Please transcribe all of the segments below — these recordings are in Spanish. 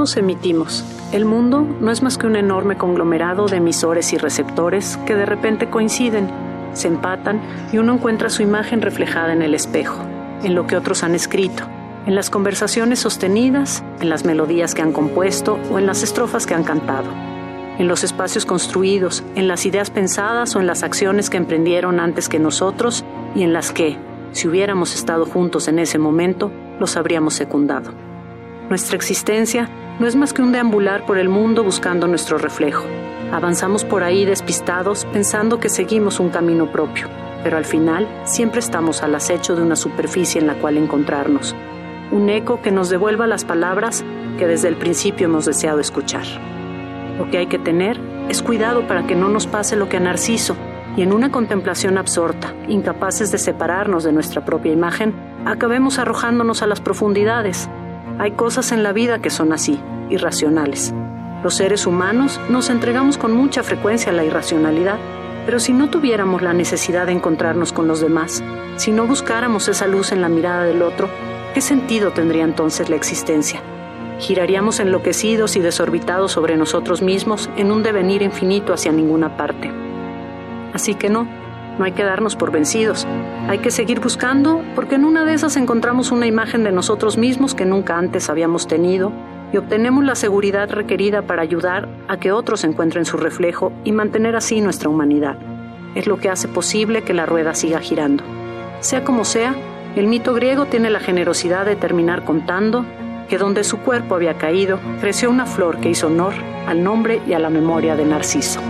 Todos emitimos. El mundo no es más que un enorme conglomerado de emisores y receptores que de repente coinciden, se empatan y uno encuentra su imagen reflejada en el espejo, en lo que otros han escrito, en las conversaciones sostenidas, en las melodías que han compuesto o en las estrofas que han cantado, en los espacios construidos, en las ideas pensadas o en las acciones que emprendieron antes que nosotros y en las que, si hubiéramos estado juntos en ese momento, los habríamos secundado. Nuestra existencia no es más que un deambular por el mundo buscando nuestro reflejo. Avanzamos por ahí despistados pensando que seguimos un camino propio, pero al final siempre estamos al acecho de una superficie en la cual encontrarnos, un eco que nos devuelva las palabras que desde el principio hemos deseado escuchar. Lo que hay que tener es cuidado para que no nos pase lo que a Narciso, y en una contemplación absorta, incapaces de separarnos de nuestra propia imagen, acabemos arrojándonos a las profundidades, hay cosas en la vida que son así, irracionales. Los seres humanos nos entregamos con mucha frecuencia a la irracionalidad, pero si no tuviéramos la necesidad de encontrarnos con los demás, si no buscáramos esa luz en la mirada del otro, ¿qué sentido tendría entonces la existencia? Giraríamos enloquecidos y desorbitados sobre nosotros mismos en un devenir infinito hacia ninguna parte. Así que no, no hay que darnos por vencidos. Hay que seguir buscando porque en una de esas encontramos una imagen de nosotros mismos que nunca antes habíamos tenido y obtenemos la seguridad requerida para ayudar a que otros encuentren su reflejo y mantener así nuestra humanidad. Es lo que hace posible que la rueda siga girando. Sea como sea, el mito griego tiene la generosidad de terminar contando que donde su cuerpo había caído, creció una flor que hizo honor al nombre y a la memoria de Narciso.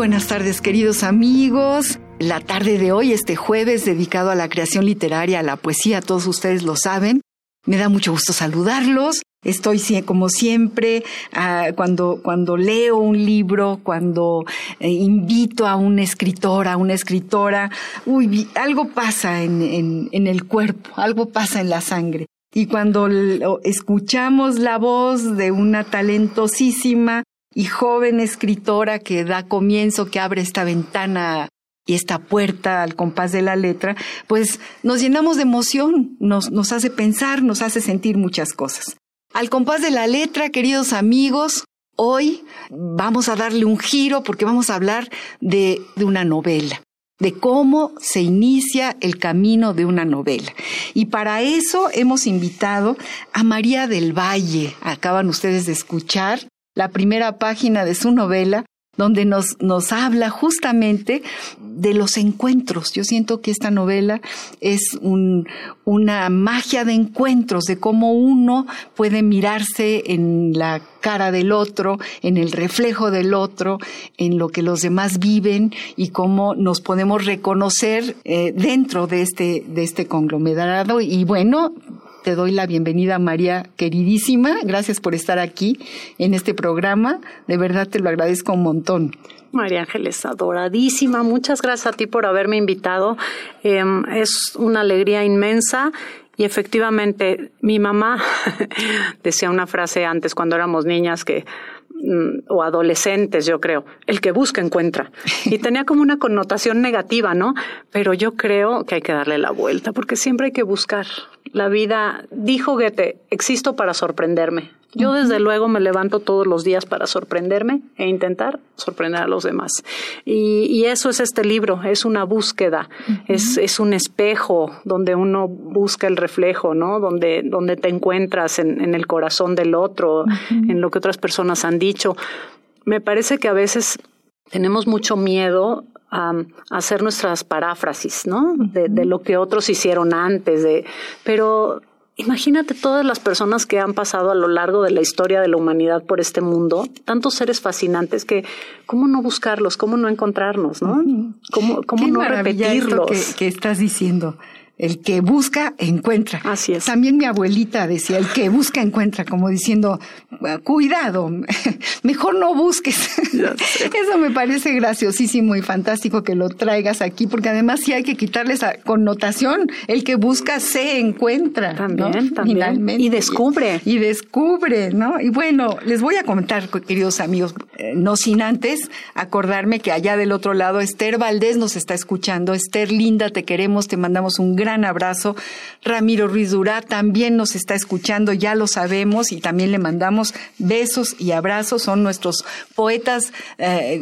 Buenas tardes, queridos amigos. La tarde de hoy, este jueves, dedicado a la creación literaria, a la poesía, todos ustedes lo saben. Me da mucho gusto saludarlos. Estoy como siempre ah, cuando, cuando leo un libro, cuando eh, invito a un escritor, a una escritora, algo pasa en el cuerpo, algo pasa en la sangre. Y cuando escuchamos la voz de una talentosísima y joven escritora que da comienzo, que abre esta ventana y esta puerta al compás de la letra, pues nos llenamos de emoción, nos, nos hace pensar, nos hace sentir muchas cosas. Al compás de la letra, queridos amigos, hoy vamos a darle un giro porque vamos a hablar de, de una novela de cómo se inicia el camino de una novela. Y para eso hemos invitado a María del Valle. Acaban ustedes de escuchar la primera página de su novela, donde nos, nos habla justamente de los encuentros. Yo siento que esta novela es un, una magia de encuentros, de cómo uno puede mirarse en la cara del otro, en el reflejo del otro, en lo que los demás viven y cómo nos podemos reconocer eh, dentro de este, de este conglomerado. Y bueno, te doy la bienvenida, María, queridísima. Gracias por estar aquí en este programa. De verdad te lo agradezco un montón. María Ángeles, adoradísima. Muchas gracias a ti por haberme invitado. Em, es una alegría inmensa y efectivamente, mi mamá decía una frase antes cuando éramos niñas que mm, o adolescentes, yo creo, el que busca encuentra. Y tenía como una connotación negativa, ¿no? Pero yo creo que hay que darle la vuelta, porque siempre hay que buscar. La vida, dijo Goethe, existo para sorprenderme. Yo desde luego me levanto todos los días para sorprenderme e intentar sorprender a los demás. Y, eso es este libro, es una búsqueda, es, es, un espejo donde uno busca el reflejo, ¿no? Donde, donde te encuentras en, en el corazón del otro, en lo que otras personas han dicho. Me parece que a veces tenemos mucho miedo a, hacer nuestras paráfrasis, ¿no? De, de, lo que otros hicieron antes, de, pero Imagínate todas las personas que han pasado a lo largo de la historia de la humanidad por este mundo, tantos seres fascinantes que, ¿cómo no buscarlos? ¿Cómo no encontrarnos? ¿no? ¿Cómo, cómo no repetirlos? que, que estás diciendo. El que busca, encuentra. Así es. También mi abuelita decía, el que busca, encuentra, como diciendo, cuidado, mejor no busques. Eso me parece graciosísimo y fantástico que lo traigas aquí, porque además sí hay que quitarle esa connotación. El que busca se encuentra. También, también. Y descubre. Y, descubre, ¿no? Y bueno, les voy a comentar, queridos amigos, eh, no sin antes acordarme que allá del otro lado Esther Valdés nos está escuchando. Esther, linda, te queremos, te mandamos un gran gran abrazo. Ramiro Ruiz Durá también nos está escuchando, ya lo sabemos, y también le mandamos besos y abrazos. Son nuestros poetas eh,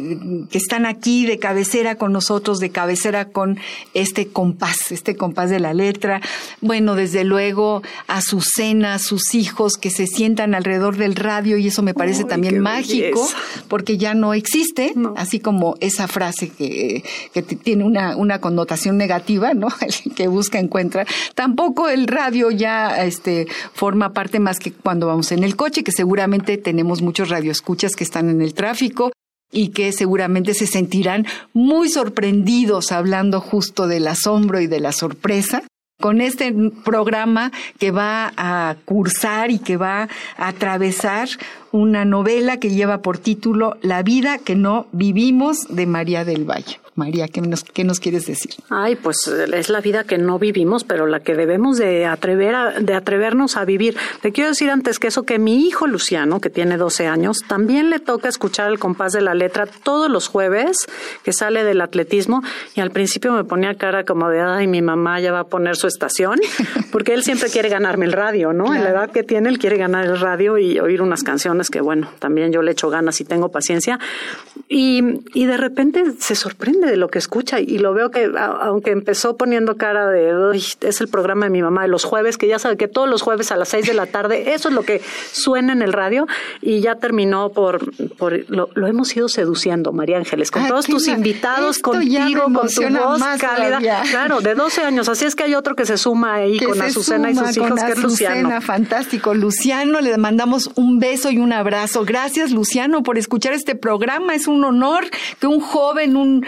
que están aquí de cabecera con nosotros, de cabecera con este compás, este compás de la letra. Bueno, desde luego, a a sus hijos que se sientan alrededor del radio, y eso me parece también mágico, porque ya no existe, así como esa frase que, que tiene una, una connotación negativa, ¿no? El que busca encuentra. Tampoco el radio ya este, forma parte más que cuando vamos en el coche, que seguramente tenemos muchos radioescuchas que están en el tráfico y que seguramente se sentirán muy sorprendidos hablando justo del asombro y de la sorpresa con este programa que va a cursar y que va a atravesar una novela que lleva por título La vida que no vivimos de María del Valle. María, ¿qué nos, ¿qué nos quieres decir? Ay, pues es la vida que no vivimos, pero la que debemos de, atrever a, de atrevernos a vivir. Te quiero decir antes que eso que mi hijo Luciano, que tiene 12 años, también le toca escuchar el compás de la letra todos los jueves que sale del atletismo y al principio me ponía cara como de, ay, mi mamá ya va a poner su estación, porque él siempre quiere ganarme el radio, ¿no? En la edad que tiene, él quiere ganar el radio y oír unas canciones que, bueno, también yo le echo ganas y tengo paciencia. Y, y de repente se sorprende de lo que escucha y lo veo que, aunque empezó poniendo cara de, es el programa de mi mamá de los jueves, que ya sabe que todos los jueves a las seis de la tarde, eso es lo que suena en el radio y ya terminó por, por lo, hemos ido seduciendo, María Ángeles, con todos tus invitados, contigo, con tu voz cálida. Claro, de 12 años, así es que hay otro que se suma ahí con Azucena y sus hijos, que es Luciano. Fantástico, Luciano, le mandamos un beso y un abrazo. Gracias, Luciano, por escuchar este programa. Es un honor que un joven, un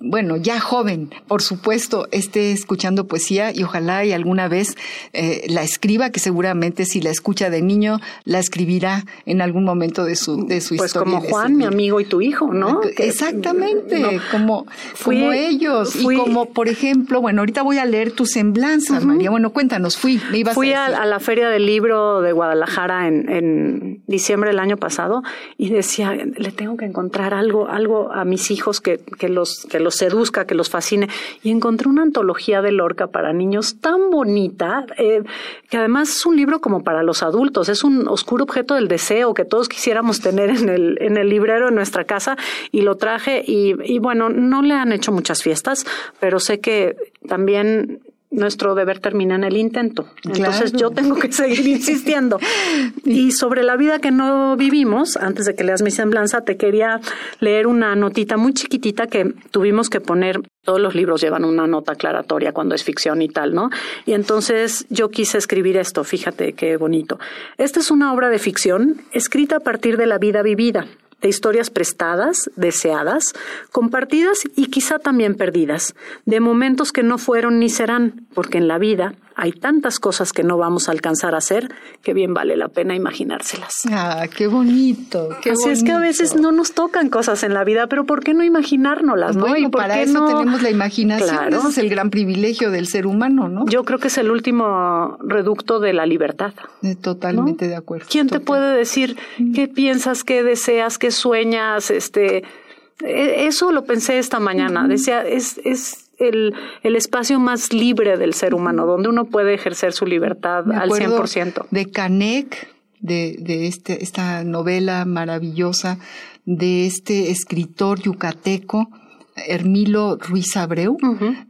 bueno, ya joven, por supuesto, esté escuchando poesía y ojalá y alguna vez eh, la escriba, que seguramente si la escucha de niño, la escribirá en algún momento de su, de su pues historia. Pues como Juan, mi amigo y tu hijo, ¿no? Exactamente, como, como ellos. y como, por ejemplo, bueno, ahorita voy a leer tu semblanza, María. Bueno, cuéntanos, fui, me ibas Fui a, la Feria del Libro de Guadalajara en, en diciembre del año pasado y decía, le tengo que encontrar algo, algo a mis hijos que, que lo que los seduzca, que los fascine. Y encontré una antología de Lorca para niños tan bonita, eh, que además es un libro como para los adultos, es un oscuro objeto del deseo que todos quisiéramos tener en el, en el librero de nuestra casa y lo traje y, y bueno, no le han hecho muchas fiestas, pero sé que también nuestro deber termina en el intento. Entonces yo tengo que seguir insistiendo. y sobre la vida que no vivimos, antes de que leas mi semblanza, te quería leer una notita muy chiquitita que tuvimos que poner. Todos los libros llevan una nota aclaratoria cuando es ficción y tal, ¿no? Y entonces yo quise escribir esto, fíjate qué bonito. Esta es una obra de ficción escrita a partir de la vida vivida de historias prestadas, deseadas, compartidas y quizá también perdidas, de momentos que no fueron ni serán, porque en la vida hay tantas cosas que no vamos a alcanzar a hacer que bien vale la pena imaginárselas. Ah, qué bonito. Qué Así es que a veces no nos tocan cosas en la vida, pero ¿por qué no imaginárnoslas? ¿no? y para eso tenemos la imaginación. Ese es el gran privilegio del ser humano, ¿no? Yo creo que es el último reducto de la libertad. Totalmente de acuerdo. ¿Quién te puede decir qué piensas, qué deseas, qué sueñas? Este, e, eso lo pensé esta mañana. Decía, es, es el, el espacio más libre del ser humano, donde uno puede ejercer su libertad al 100%. De Canek, de, de este, esta novela maravillosa de este escritor yucateco, Hermilo Ruiz Abreu.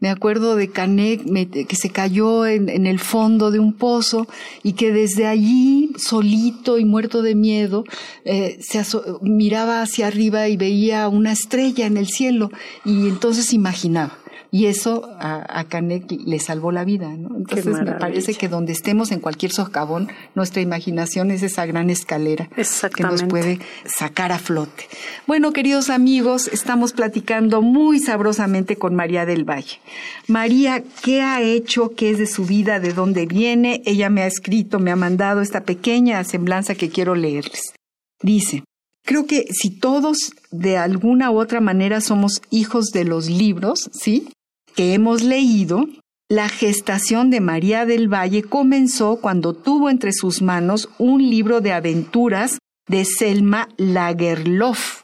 Me acuerdo de Canek que se cayó en, el fondo de un pozo y que desde allí, solito y muerto de miedo, eh, se miraba hacia arriba y veía una estrella en el cielo y entonces imaginaba y eso a, a Canek le salvó la vida, ¿no? Entonces me parece que donde estemos en cualquier socavón, nuestra imaginación es esa gran escalera que nos puede sacar a flote. Bueno, queridos amigos, estamos platicando muy sabrosamente con María del Valle. María, ¿qué ha hecho? ¿Qué es de su vida? ¿De dónde viene? Ella me ha escrito, me ha mandado esta pequeña semblanza que quiero leerles. Dice, Creo que si todos de alguna u otra manera somos hijos de los libros, ¿sí? Que hemos leído, la gestación de María del Valle comenzó cuando tuvo entre sus manos un libro de aventuras de Selma Lagerlof.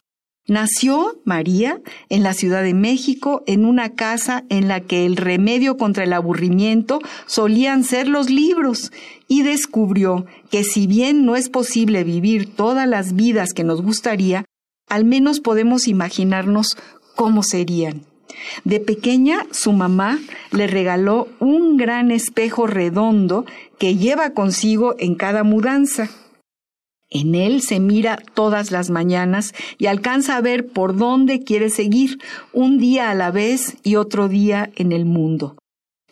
Nació María en la Ciudad de México en una casa en la que el remedio contra el aburrimiento solían ser los libros y descubrió que si bien no es posible vivir todas las vidas que nos gustaría, al menos podemos imaginarnos cómo serían. De pequeña, su mamá le regaló un gran espejo redondo que lleva consigo en cada mudanza. En él se mira todas las mañanas y alcanza a ver por dónde quiere seguir, un día a la vez y otro día en el mundo.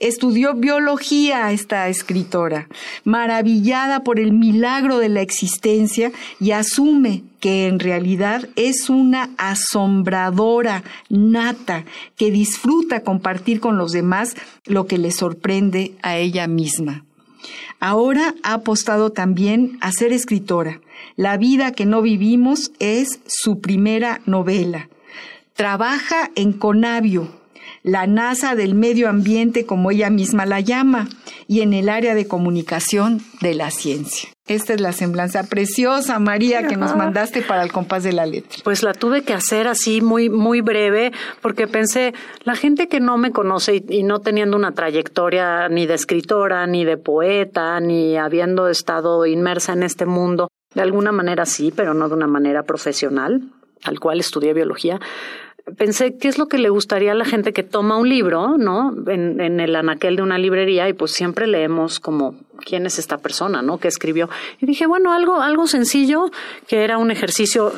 Estudió biología esta escritora, maravillada por el milagro de la existencia y asume que en realidad es una asombradora nata que disfruta compartir con los demás lo que le sorprende a ella misma. Ahora ha apostado también a ser escritora. La vida que no vivimos es su primera novela. Trabaja en Conavio, la NASA del medio ambiente, como ella misma la llama, y en el área de comunicación de la ciencia. Esta es la semblanza preciosa, María, que nos mandaste para el compás de la letra. Pues la tuve que hacer así muy, muy breve, porque pensé, la gente que no me conoce y, y, no teniendo una trayectoria ni de escritora, ni de poeta, ni habiendo estado inmersa en este mundo, de alguna manera sí, pero no de una manera profesional, al cual estudié biología, pensé qué es lo que le gustaría a la gente que toma un libro, ¿no? En, en, el anaquel de una librería y pues siempre leemos como quién es esta persona, ¿no? Que escribió. Y dije, bueno, algo, algo sencillo, que era un ejercicio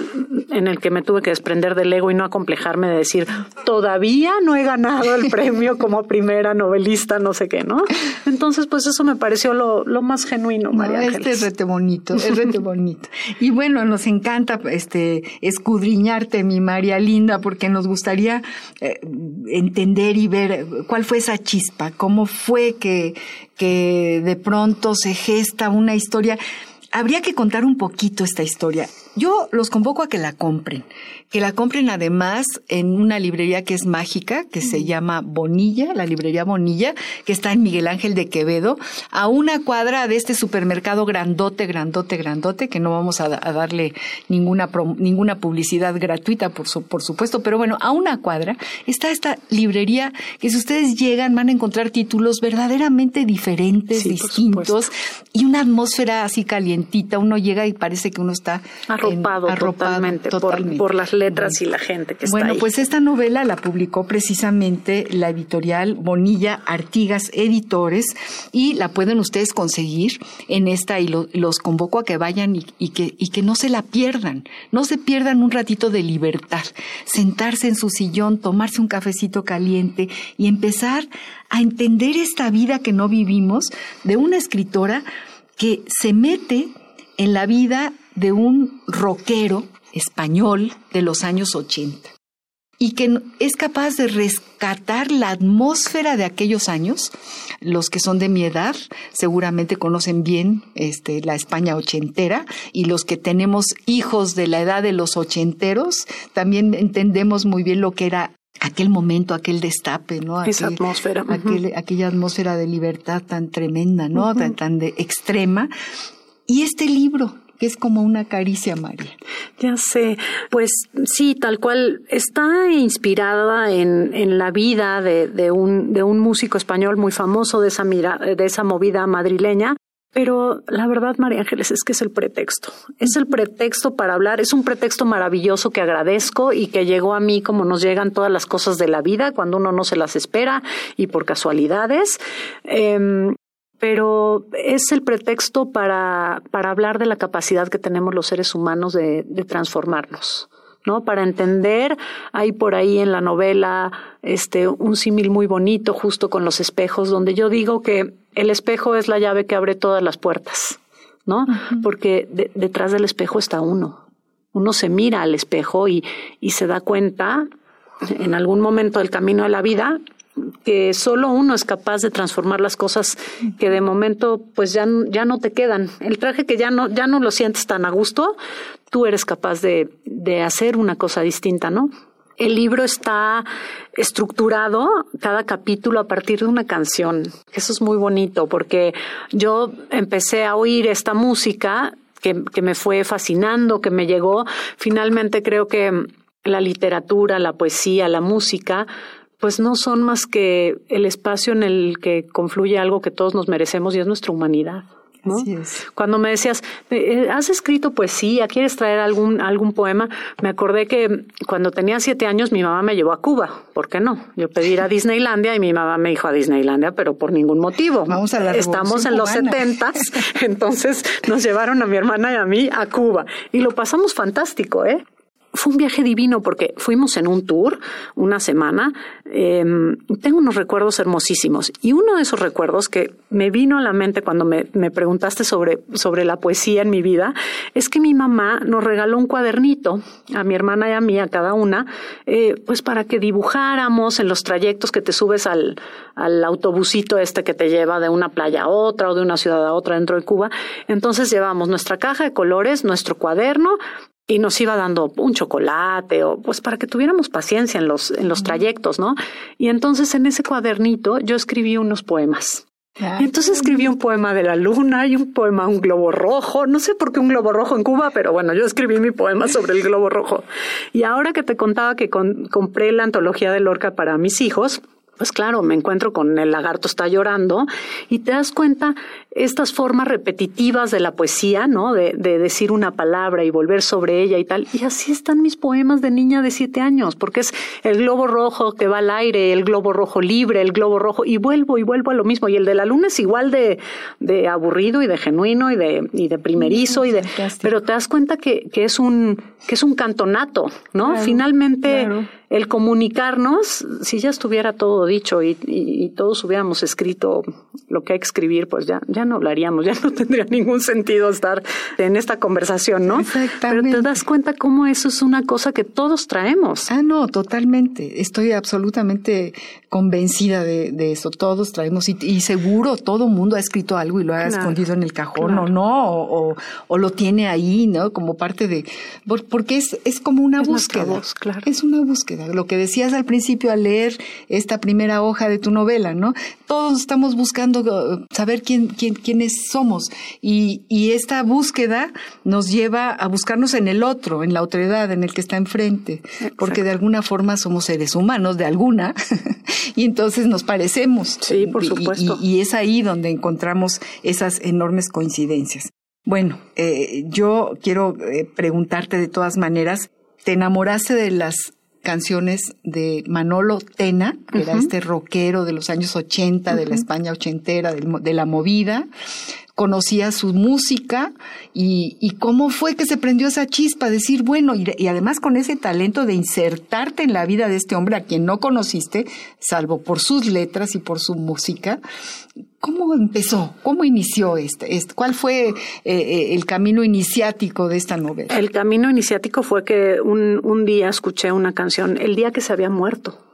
en el que me tuve que desprender del ego y no acomplejarme de decir, todavía no he ganado el premio como primera novelista, no sé qué, ¿no? Entonces, pues eso me pareció lo, lo más genuino, María. No, este es rete bonito, es rete bonito. Y bueno, nos encanta este escudriñarte, mi María Linda, porque nos gustaría eh, entender y ver cuál fue esa chispa, cómo fue que, que de pronto se gesta una historia. Habría que contar un poquito esta historia. Yo los convoco a que la compren, que la compren además en una librería que es mágica, que se llama Bonilla, la librería Bonilla, que está en Miguel Ángel de Quevedo, a una cuadra de este supermercado grandote, grandote, grandote, que no vamos a, darle ninguna, ninguna publicidad gratuita, por, por supuesto, pero bueno, a una cuadra está esta librería que si ustedes llegan van a encontrar títulos verdaderamente diferentes, distintos, y una atmósfera así calientita, uno llega y parece que uno está arropado, totalmente, Por, las letras y la gente que está Bueno, pues esta novela la publicó precisamente la editorial Bonilla Artigas Editores y la pueden ustedes conseguir en esta y los convoco a que vayan y, que, y que no se la pierdan, no se pierdan un ratito de libertad, sentarse en su sillón, tomarse un cafecito caliente y empezar a entender esta vida que no vivimos de una escritora que se mete en la vida de un rockero español de los años 80 y que es capaz de rescatar la atmósfera de aquellos años. Los que son de mi edad seguramente conocen bien este, la España ochentera y los que tenemos hijos de la edad de los ochenteros también entendemos muy bien lo que era aquel momento, aquel destape, ¿no? Esa atmósfera. Aquella atmósfera de libertad tan tremenda, ¿no? Tan, tan de extrema. Y este libro, que es como una caricia, María. Ya sé, pues sí, tal cual, está inspirada en, en la vida de, de, un, de un músico español muy famoso de esa, mira, de esa movida madrileña, Pero la verdad, María Ángeles, es que es el pretexto. Es el pretexto para hablar. Es un pretexto maravilloso que agradezco y que llegó a mí como nos llegan todas las cosas de la vida cuando uno no se las espera y por casualidades. Em, pero es el pretexto para, para hablar de la capacidad que tenemos los seres humanos de, de transformarnos. ¿no? Para entender, hay por ahí en la novela este, un símil muy bonito justo con los espejos, donde yo digo que el espejo es la llave que abre todas las puertas, ¿no? Porque detrás del espejo está uno. Uno se mira al espejo y, y se da cuenta en algún momento del camino de la vida que solo uno es capaz de transformar las cosas que de momento pues ya, ya no te quedan. El traje que ya no, ya no lo sientes tan a gusto, tú eres capaz de, de hacer una cosa distinta, ¿no? El libro está estructurado, cada capítulo, a partir de una canción. Eso es muy bonito porque yo empecé a oír esta música que, que me fue fascinando, que me llegó. Finalmente creo que la literatura, la poesía, la música pues no son más que el espacio en el que confluye algo que todos nos merecemos y es nuestra humanidad. Cuando me decías, eh, ¿has escrito poesía? ¿Quieres traer algún, algún poema? Me acordé que cuando tenía siete años mi mamá me llevó a Cuba. ¿Por qué no? Yo pedí ir a Disneylandia y mi mamá me dijo a Disneylandia, pero por ningún motivo. Vamos a la Estamos en los setentas, entonces nos llevaron a mi hermana y a mí a Cuba. Y lo pasamos fantástico, ¿eh? Fue un viaje divino porque fuimos en un tour una semana. Em, tengo unos recuerdos hermosísimos y uno de esos recuerdos que me vino a la mente cuando me, me, preguntaste sobre, sobre la poesía en mi vida es que mi mamá nos regaló un cuadernito a mi hermana y a mí, a cada una, eh, pues para que dibujáramos en los trayectos que te subes al, al autobusito este que te lleva de una playa a otra o de una ciudad a otra dentro de Cuba. Entonces llevamos nuestra caja de colores, nuestro cuaderno y nos iba dando un chocolate o pues para que tuviéramos paciencia en los, en los trayectos, ¿no? Y entonces en ese cuadernito yo escribí unos poemas. y entonces escribí un poema de la luna y un poema un globo rojo. No sé por qué un globo rojo en Cuba, pero bueno, yo escribí mi poema sobre el globo rojo. Y ahora que te contaba que compré la antología de Lorca para mis hijos, pues claro, me encuentro con el lagarto está llorando y te das cuenta estas formas repetitivas de la poesía, ¿no? De, de, decir una palabra y volver sobre ella y tal. Y así están mis poemas de niña de siete años, porque es el globo rojo que va al aire, el globo rojo libre, el globo rojo, y vuelvo y vuelvo a lo mismo. Y el de la luna es igual de, de aburrido y de genuino y de, y de primerizo y de, pero te das cuenta que, que es un, que es un cantonato, ¿no? Finalmente, el comunicarnos, si ya estuviera todo dicho y, y, todos hubiéramos escrito lo que hay que escribir, pues ya, ya no hablaríamos, ya no tendría ningún sentido estar en esta conversación, ¿no? Pero te das cuenta cómo eso es una cosa que todos traemos. Ah, no, totalmente. Estoy absolutamente convencida de, de eso. Todos traemos, y, y, seguro todo mundo ha escrito algo y lo ha escondido en el cajón, o no, o, o, lo tiene ahí, ¿no? Como parte de. Porque es, es como una búsqueda. claro. Es una búsqueda. Lo que decías al principio al leer esta primera hoja de tu novela, ¿no? Todos estamos buscando uh, saber quién, quién, quiénes somos. Y, y esta búsqueda nos lleva a buscarnos en el otro, en la otredad, en el que está enfrente. Porque de alguna forma somos seres humanos, de alguna. y entonces nos parecemos. Sí, por supuesto. Y, es ahí donde encontramos esas enormes coincidencias. Bueno, eh, yo quiero eh, preguntarte de todas maneras, ¿te enamoraste de las canciones de Manolo Tena, que era este rockero de los años 80, de la España ochentera, de la movida, conocía su música y, y, cómo fue que se prendió esa chispa, decir, bueno, y, además con ese talento de insertarte en la vida de este hombre a quien no conociste, salvo por sus letras y por su música, ¿cómo empezó? ¿Cómo inició este? este ¿Cuál fue eh, eh, el camino iniciático de esta novela? El camino iniciático fue que un, un día escuché una canción, el día que se había muerto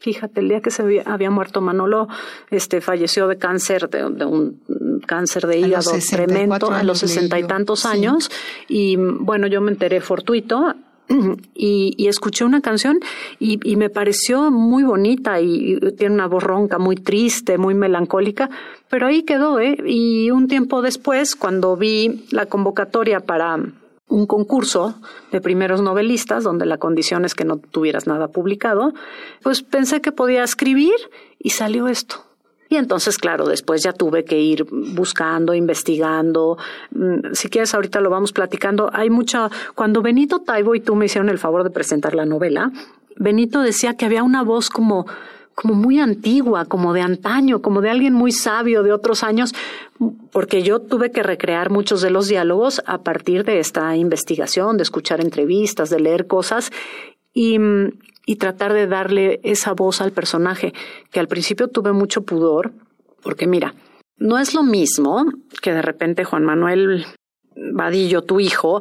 Fíjate, el día que se había, muerto Manolo, este, falleció de cáncer, de, un cáncer de hígado tremendo a los sesenta y tantos años. Y bueno, yo me enteré fortuito y, y, escuché una canción y, y, me pareció muy bonita y, tiene una voz ronca muy triste, muy melancólica, pero ahí quedó, ¿eh? Y un tiempo después, cuando vi la convocatoria para un concurso de primeros novelistas donde la condición es que no tuvieras nada publicado, pues pensé que podía escribir y salió esto. Y entonces, claro, después ya tuve que ir buscando, investigando. Mm, si quieres, ahorita lo vamos platicando. Hay mucha. Cuando Benito Taibo y tú me hicieron el favor de presentar la novela, Benito decía que había una voz como como muy antigua, como de antaño, como de alguien muy sabio de otros años, porque yo tuve que recrear muchos de los diálogos a partir de esta investigación, de escuchar entrevistas, de leer cosas y, y tratar de darle esa voz al personaje, que al principio tuve mucho pudor, porque mira, no es lo mismo que de repente Juan Manuel Vadillo, tu hijo,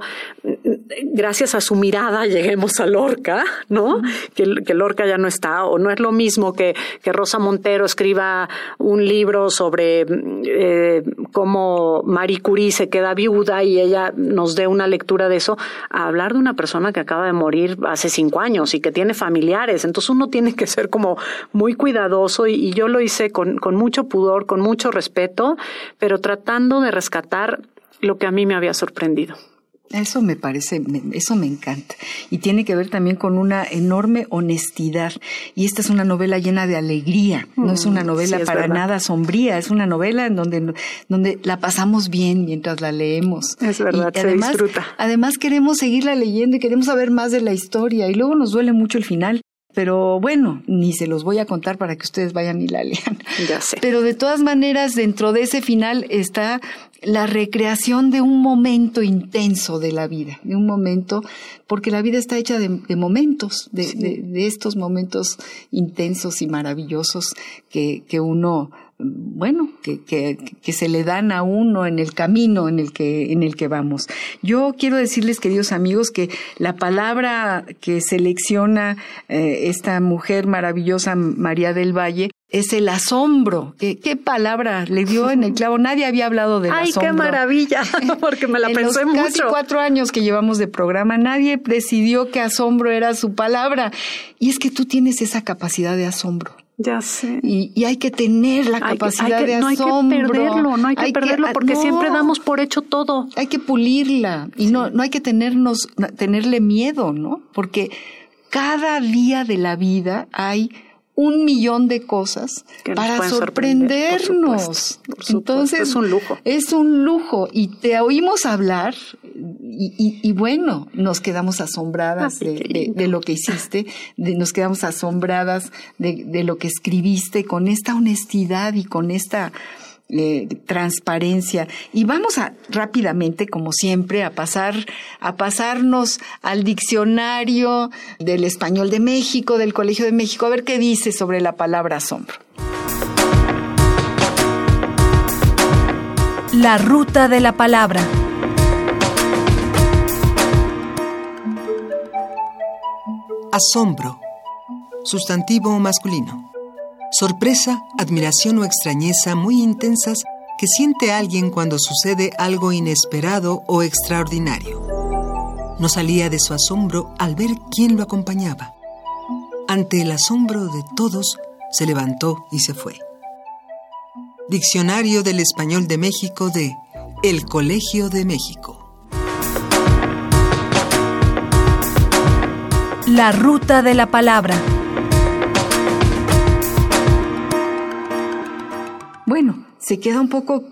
gracias a su mirada lleguemos a Lorca, ¿no? Que, Lorca ya no está, o no es lo mismo que, que Rosa Montero escriba un libro sobre eh, cómo Marie Curie se queda viuda y ella nos dé una lectura de eso, a hablar de una persona que acaba de morir hace cinco años y que tiene familiares. Entonces uno tiene que ser como muy cuidadoso y, y yo lo hice con, con mucho pudor, con mucho respeto, pero tratando de rescatar lo que a mí me había sorprendido. Eso me parece, eso me encanta. Y tiene que ver también con una enorme honestidad. Y esta es una novela llena de alegría. No es una mm, novela para nada sombría. Es una novela en donde, donde la pasamos bien mientras la leemos. Es verdad, se además, disfruta. Además queremos seguirla leyendo y queremos saber más de la historia. Y luego nos duele mucho el final. Pero bueno, ni se los voy a contar para que ustedes vayan y la lean. Ya sé. Pero de todas maneras, dentro de ese final está la recreación de un momento intenso de la vida, de un momento, porque la vida está hecha de, momentos, de, estos momentos intensos y maravillosos que, que uno, bueno, que, que, que, se le dan a uno en el camino en el que, en el que vamos. Yo quiero decirles, queridos amigos, que la palabra que selecciona eh, esta mujer maravillosa, María del Valle, es el asombro. ¿Qué, ¿Qué, palabra le dio en el clavo? Nadie había hablado del Ay, asombro. ¡Ay, qué maravilla! Porque me la pensé los mucho. Casi cuatro años que llevamos de programa, nadie decidió que asombro era su palabra. Y es que tú tienes esa capacidad de asombro. Ya sé. Y, y hay que tener la capacidad de asombro. No hay que perderlo, no hay que perderlo porque siempre damos por hecho todo. Hay que pulirla y no, no hay que tenernos, tenerle miedo, ¿no? Porque cada día de la vida hay un millón de cosas para sorprendernos. Entonces, es un lujo. Es un lujo. Y te oímos hablar y, bueno, nos quedamos asombradas de, lo que hiciste, nos quedamos asombradas de lo que escribiste con esta honestidad y con esta eh, transparencia. Y vamos a rápidamente, como siempre, a pasar, a pasarnos al diccionario del español de México, del Colegio de México, a ver qué dice sobre la palabra asombro. La ruta de la palabra. Asombro. Sustantivo masculino. Sorpresa, admiración o extrañeza muy intensas que siente alguien cuando sucede algo inesperado o extraordinario. No salía de su asombro al ver quién lo acompañaba. Ante el asombro de todos, se levantó y se fue. Diccionario del Español de México de El Colegio de México. La ruta de la palabra. Bueno, se queda un poco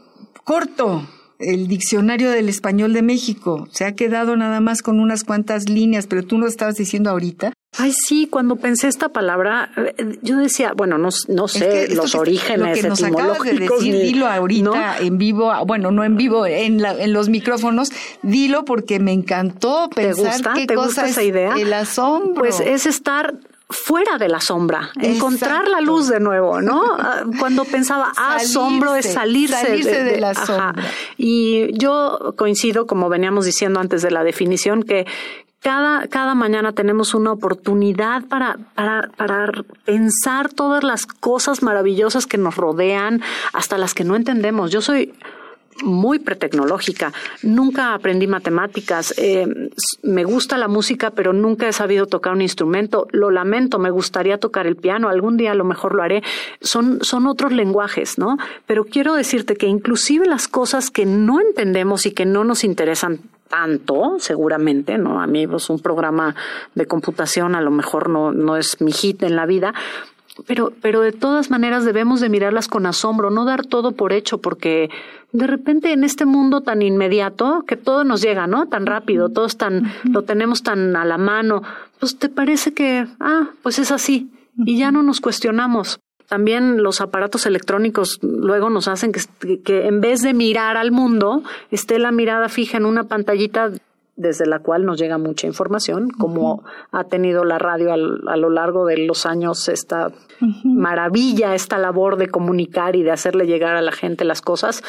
corto el diccionario del español de México. Se ha quedado nada más con unas cuantas líneas, pero tú lo estabas diciendo ahorita. Ay, sí, cuando pensé esta palabra, eh, yo decía, bueno, no, no sé los orígenes lo que nos acabas de decir, dilo ahorita en vivo, bueno, no en vivo, en, la, en los micrófonos, dilo porque me encantó pensar ¿Te qué cosa esa idea? el asombro. Pues es estar fuera de la sombra, encontrar la luz de nuevo, ¿no? Ah, cuando pensaba, ah, asombro es salirse, de, la sombra. Y yo coincido, como veníamos diciendo antes de la definición, que cada, cada mañana tenemos una oportunidad para, para, para pensar todas las cosas maravillosas que nos rodean, hasta las que no entendemos. Yo soy muy pretecnológica. Nunca aprendí matemáticas. Eh, me gusta la música, pero nunca he sabido tocar un instrumento. Lo lamento, me gustaría tocar el piano. Algún día a lo mejor lo haré. Son, son otros lenguajes, ¿no? Pero quiero decirte que inclusive las cosas que no entendemos y que no nos interesan tanto, seguramente, ¿no? A mí, pues, un programa de computación a lo mejor no, no es mi hit en la vida, pero, pero de todas maneras debemos de mirarlas con asombro, no dar todo por hecho, porque de repente en este mundo tan inmediato, que todo nos llega, ¿no? Tan rápido, todo tan, lo tenemos tan a la mano, pues te parece que, ah, pues es así, y ya no nos cuestionamos. También los aparatos electrónicos luego nos hacen que, que en vez de mirar al mundo, esté la mirada fija en una pantallita desde la cual nos llega mucha información, como ha tenido la radio a lo largo de los años esta maravilla, esta labor de comunicar y de hacerle llegar a la gente las cosas,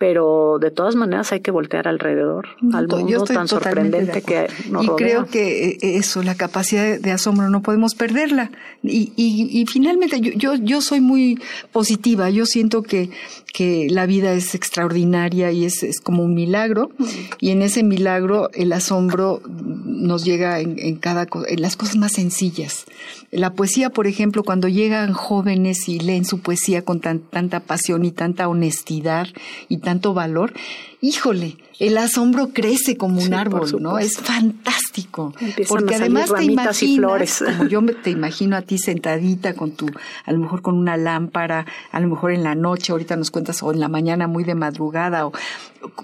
pero de todas maneras hay que voltear alrededor al mundo tan sorprendente que nos Y creo que eh, eso, la capacidad de asombro, no podemos perderla. Y, y, y finalmente yo, yo, yo soy muy positiva, yo siento que, que la vida es extraordinaria y es, es como un milagro, y en ese milagro el asombro nos llega en, en cada en las cosas más sencillas. La poesía, por ejemplo, cuando llegan jóvenes y leen su poesía con tan, tanta pasión y tanta honestidad y tanto valor, híjole, el asombro crece como un árbol, ¿no? Es fantástico. porque además te imaginas, y flores. como yo te imagino a ti sentadita con tu, a lo mejor con una lámpara, a lo mejor en la noche, ahorita nos cuentas, o en la mañana muy de madrugada, o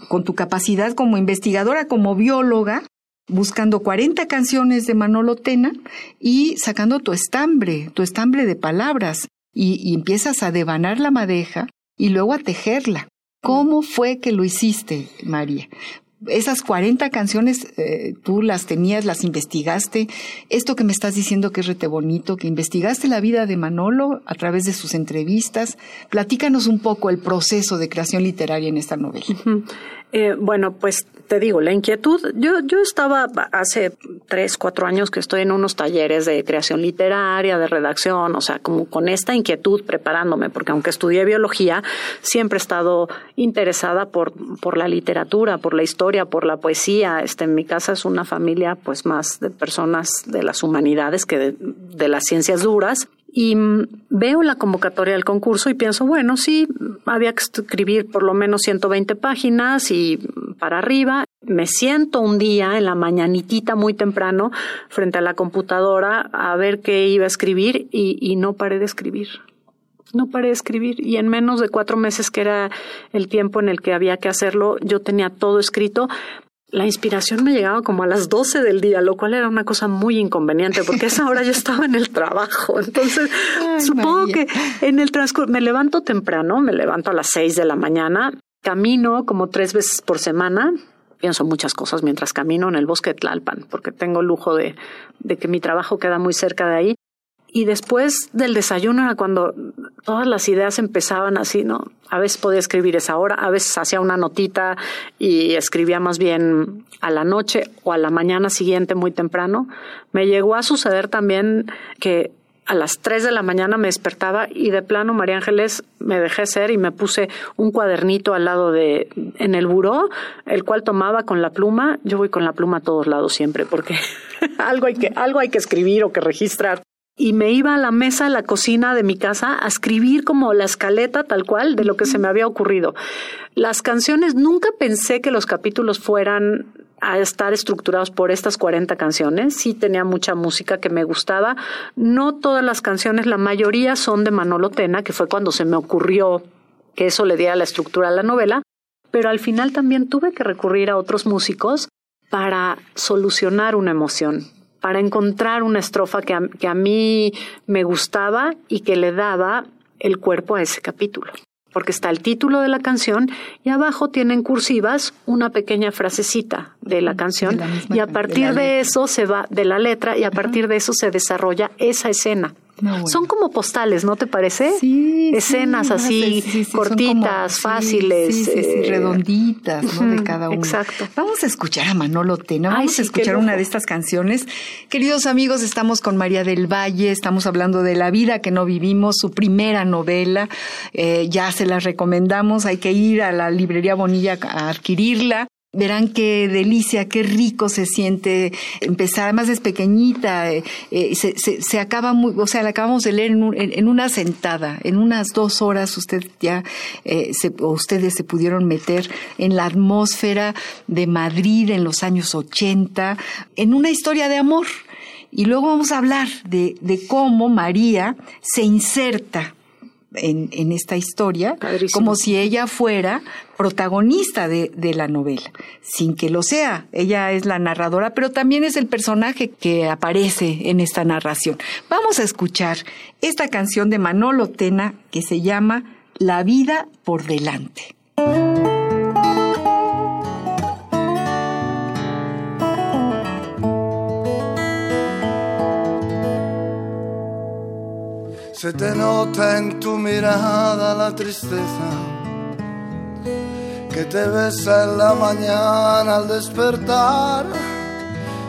con tu capacidad como investigadora, como bióloga, buscando 40 canciones de Manolo Tena y sacando tu estambre, tu estambre de palabras, y, y empiezas a devanar la madeja y luego a tejerla. ¿Cómo fue que lo hiciste, María? Esas 40 canciones eh, tú las tenías, las investigaste. Esto que me estás diciendo que es rete bonito, que investigaste la vida de Manolo a través de sus entrevistas. Platícanos un poco el proceso de creación literaria en esta novela. Eh, bueno, pues te digo, la inquietud, yo, yo estaba hace tres, cuatro años que estoy en unos talleres de creación literaria, de redacción, o sea, como con esta inquietud preparándome, porque aunque estudié biología, siempre he estado interesada por, por la literatura, por la historia, por la poesía. Este, en mi casa es una familia pues más de personas de las humanidades que de, de las ciencias duras y veo la convocatoria del concurso y pienso, bueno, sí, había que escribir por lo menos 120 páginas y para arriba. Me siento un día en la mañanitita muy temprano frente a la computadora a ver qué iba a escribir y, y no paré de escribir. No paré de escribir. Y en menos de cuatro meses que era el tiempo en el que había que hacerlo, yo tenía todo escrito, la inspiración me llegaba como a las 12 del día, lo cual era una cosa muy inconveniente porque a esa hora yo estaba en el trabajo. Entonces, supongo que en el transcurso me levanto temprano, me levanto a las 6 de la mañana, camino como tres veces por semana. Pienso muchas cosas mientras camino en el bosque de Tlalpan, porque tengo el lujo de, de que mi trabajo queda muy cerca de ahí y después del desayuno era cuando todas las ideas empezaban así, ¿no? A veces podía escribir esa hora, a veces hacía una notita y escribía más bien a la noche o a la mañana siguiente muy temprano. Me llegó a suceder también que a las tres de la mañana me despertaba y de plano María Ángeles me dejé ser y me puse un cuadernito al lado de en el buró, el cual tomaba con la pluma. Yo voy con la pluma a todos lados siempre porque algo hay que algo hay que escribir o que registrar y me iba a la mesa, a la cocina de mi casa, a escribir como la escaleta tal cual de lo que se me había ocurrido. Las canciones, nunca pensé que los capítulos fueran a estar estructurados por estas 40 canciones. Sí tenía mucha música que me gustaba. No todas las canciones, la mayoría son de Manolo Tena, que fue cuando se me ocurrió que eso le diera la estructura a la novela. Pero al final también tuve que recurrir a otros músicos para solucionar una emoción para encontrar una estrofa que a, que a mí me gustaba y que le daba el cuerpo a ese capítulo. Porque está el título de la canción y abajo tienen cursivas una pequeña frasecita de la canción y a partir de, de, eso se va de la letra y a partir de eso se desarrolla esa escena. Son como postales, ¿no te parece? Sí. Escenas así, cortitas, como, fáciles. Eh, redonditas, ¿no? De cada uno. Exacto. Vamos a escuchar a Manolo Tena. Vamos Ay, a escuchar una de estas canciones. Queridos amigos, estamos con María del Valle. Estamos hablando de La vida que no vivimos, su primera novela. Eh, ya se la recomendamos. Hay que ir a la librería Bonilla a adquirirla verán qué delicia, qué rico se siente empezar, además es pequeñita, eh, eh, se, se, acaba muy, o sea, la acabamos de leer en, un, en, una sentada, en unas dos horas usted ya, eh, se, o ustedes se pudieron meter en la atmósfera de Madrid en los años 80, en una historia de amor. Y luego vamos a hablar de cómo María se inserta en, en esta historia, Padrísimo. como si ella fuera protagonista de, de la novela, sin que lo sea. Ella es la narradora, pero también es el personaje que aparece en esta narración. Vamos a escuchar esta canción de Manolo Tena que se llama La vida por delante. Se te nota en tu mirada la tristeza que te besa en la mañana al despertar,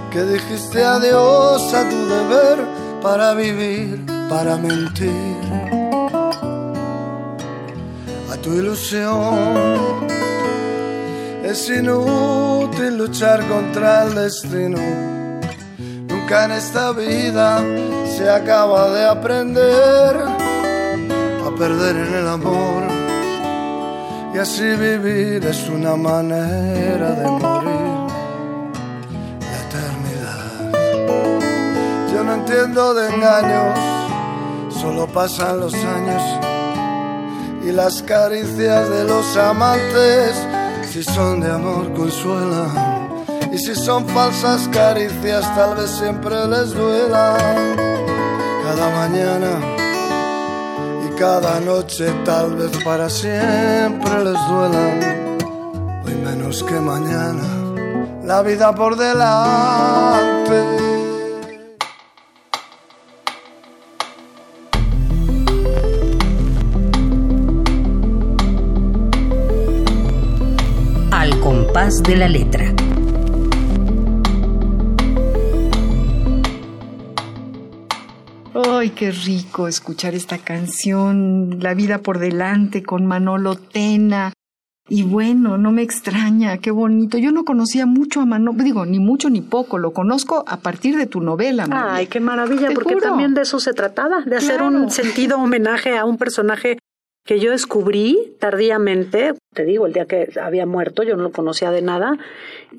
que dijiste adiós a tu deber para vivir, para mentir, a tu ilusión. Es inútil luchar contra el destino. Nunca en esta vida se acaba de aprender a perder en el amor. Y así vivir es una manera de morir. La eternidad. Yo no entiendo de engaños, solo pasan los años. Y las caricias de los amantes, si son de amor, consuelan. Y si son falsas caricias, tal vez siempre les duela. Cada mañana y cada noche, tal vez para siempre les duelan. Hoy menos que mañana, la vida por delante. Al compás de la letra. Ay, qué rico escuchar esta canción, La vida por delante con Manolo Tena. Y bueno, no me extraña, qué bonito. Yo no conocía mucho a Manolo, digo, ni mucho ni poco, lo conozco a partir de tu novela. María. Ay, qué maravilla, Te porque juro. también de eso se trataba, de hacer un sentido homenaje a un personaje que yo descubrí tardíamente, te digo, el día que había muerto, yo no lo conocía de nada,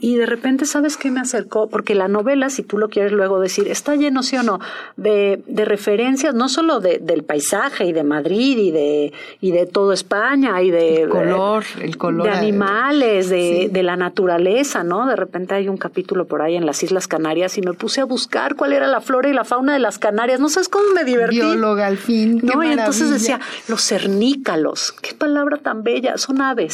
y de repente, ¿sabes qué me acercó? Porque la novela, si tú lo quieres luego decir, está lleno, sí o no, de, de referencias, no solo de, del paisaje y de Madrid y de, y de toda España y de... El color, el color. De animales, de, Sí. de la naturaleza, ¿no? De repente hay un capítulo por ahí en las Islas Canarias y me puse a buscar cuál era la flora y la fauna de las Canarias. No sabes cómo me divertí. Bióloga al fin. qué No, y entonces decía, los cernícalos, qué palabra tan bella, son aves.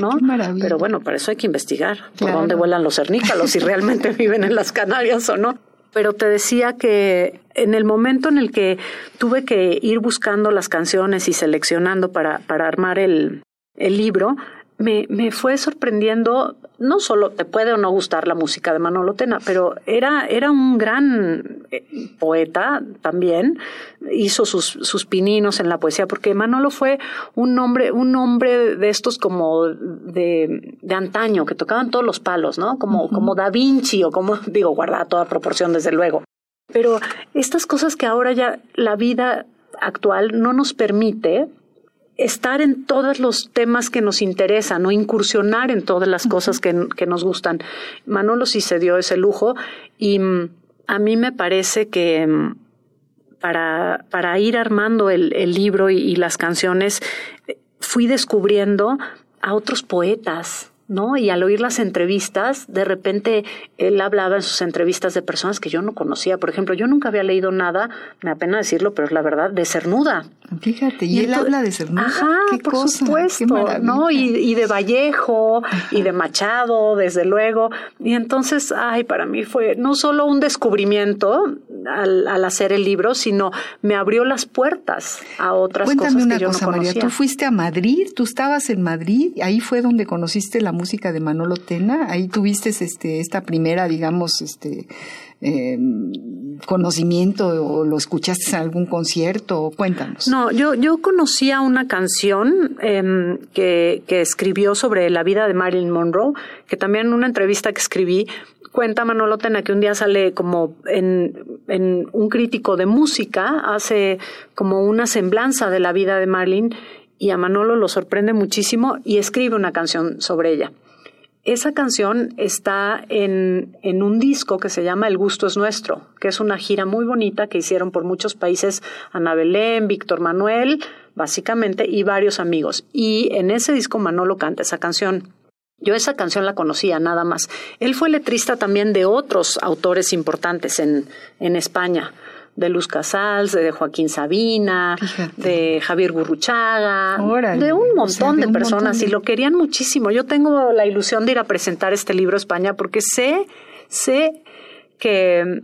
¿No? qué maravilla. Pero bueno, para eso hay que investigar por dónde vuelan los cernícalos, si realmente viven en las Canarias o no. Pero te decía que en el momento en el que tuve que ir buscando las canciones y seleccionando para, para armar el, el libro, me, me fue sorprendiendo, no solo te puede o no gustar la música de Manolo Tena, pero era, era un gran eh, poeta también, hizo sus, sus pininos en la poesía, porque Manolo fue un hombre, un hombre de estos como de, de antaño, que tocaban todos los palos, ¿no? Como, como Da Vinci o como, digo, guardada toda proporción, desde luego. Pero estas cosas que ahora ya la vida actual no nos permite estar en todos los temas que nos interesan o incursionar en todas las cosas que, que nos gustan. Manolo sí se dio ese lujo y mm, a mí me parece que mm, para, para ir armando el, el libro y, y las canciones eh, fui descubriendo a otros poetas, ¿no? Y al oír las entrevistas, de repente él hablaba en sus entrevistas de personas que yo no conocía. Por ejemplo, yo nunca había leído nada, me apena decirlo, pero es la verdad, de Cernuda. Fíjate, y, él habla de Cernuda. Ajá, qué por cosa, supuesto, qué. ¿no? Y, y de Vallejo y de Machado, desde luego. Y entonces, ay, para mí fue no solo un descubrimiento al, al hacer el libro, sino me abrió las puertas a otras Cuéntame cosas una que yo cosa, no María. Tú fuiste a Madrid, tú estabas en Madrid, ahí fue donde conociste la música de Manolo Tena, ahí tuviste este, esta primera, digamos, este eh, conocimiento o lo escuchaste en algún concierto, cuéntanos. No, yo, yo conocía una canción em, que, que escribió sobre la vida de Marilyn Monroe, que también en una entrevista que escribí cuenta Manolo Tena que un día sale como en, en un crítico de música, hace como una semblanza de la vida de Marilyn y a Manolo lo sorprende muchísimo y escribe una canción sobre ella. esa canción está en, en, un disco que se llama El gusto es nuestro, que es una gira muy bonita que hicieron por muchos países, Ana Belén, Víctor Manuel, básicamente, y varios amigos. Y en ese disco Manolo canta esa canción. Yo esa canción la conocía nada más. Él fue letrista también de otros autores importantes en, en España de Luz Casals, de Joaquín Sabina, de Javier Gurruchaga, de un montón de, personas y lo querían muchísimo. Yo tengo la ilusión de ir a presentar este libro a España porque sé, sé que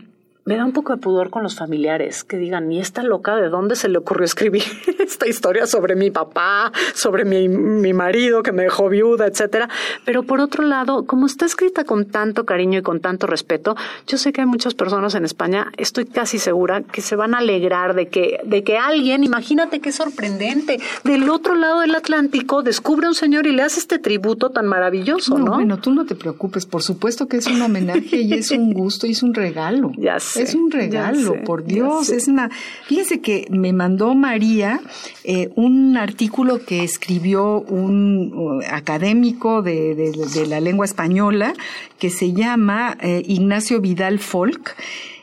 me da un poco de pudor con los familiares que digan, ¿y esta loca de dónde se le ocurrió escribir esta historia sobre mi papá, sobre mi, mi marido que me dejó viuda, etcétera? Pero por otro lado, como está escrita con tanto cariño y con tanto respeto, yo sé que hay muchas personas en España, estoy casi segura, que se van a alegrar de que, de que alguien, imagínate qué sorprendente, del otro lado del Atlántico descubre a un señor y le hace este tributo tan maravilloso, ¿no? Bueno, tú no te preocupes, por supuesto que es un homenaje y es un gusto y es un regalo. Ya es un regalo, por Dios. Es una. Fíjense que me mandó María eh, un artículo que escribió un uh, académico de, de, la lengua española que se llama eh, Ignacio Vidal Folk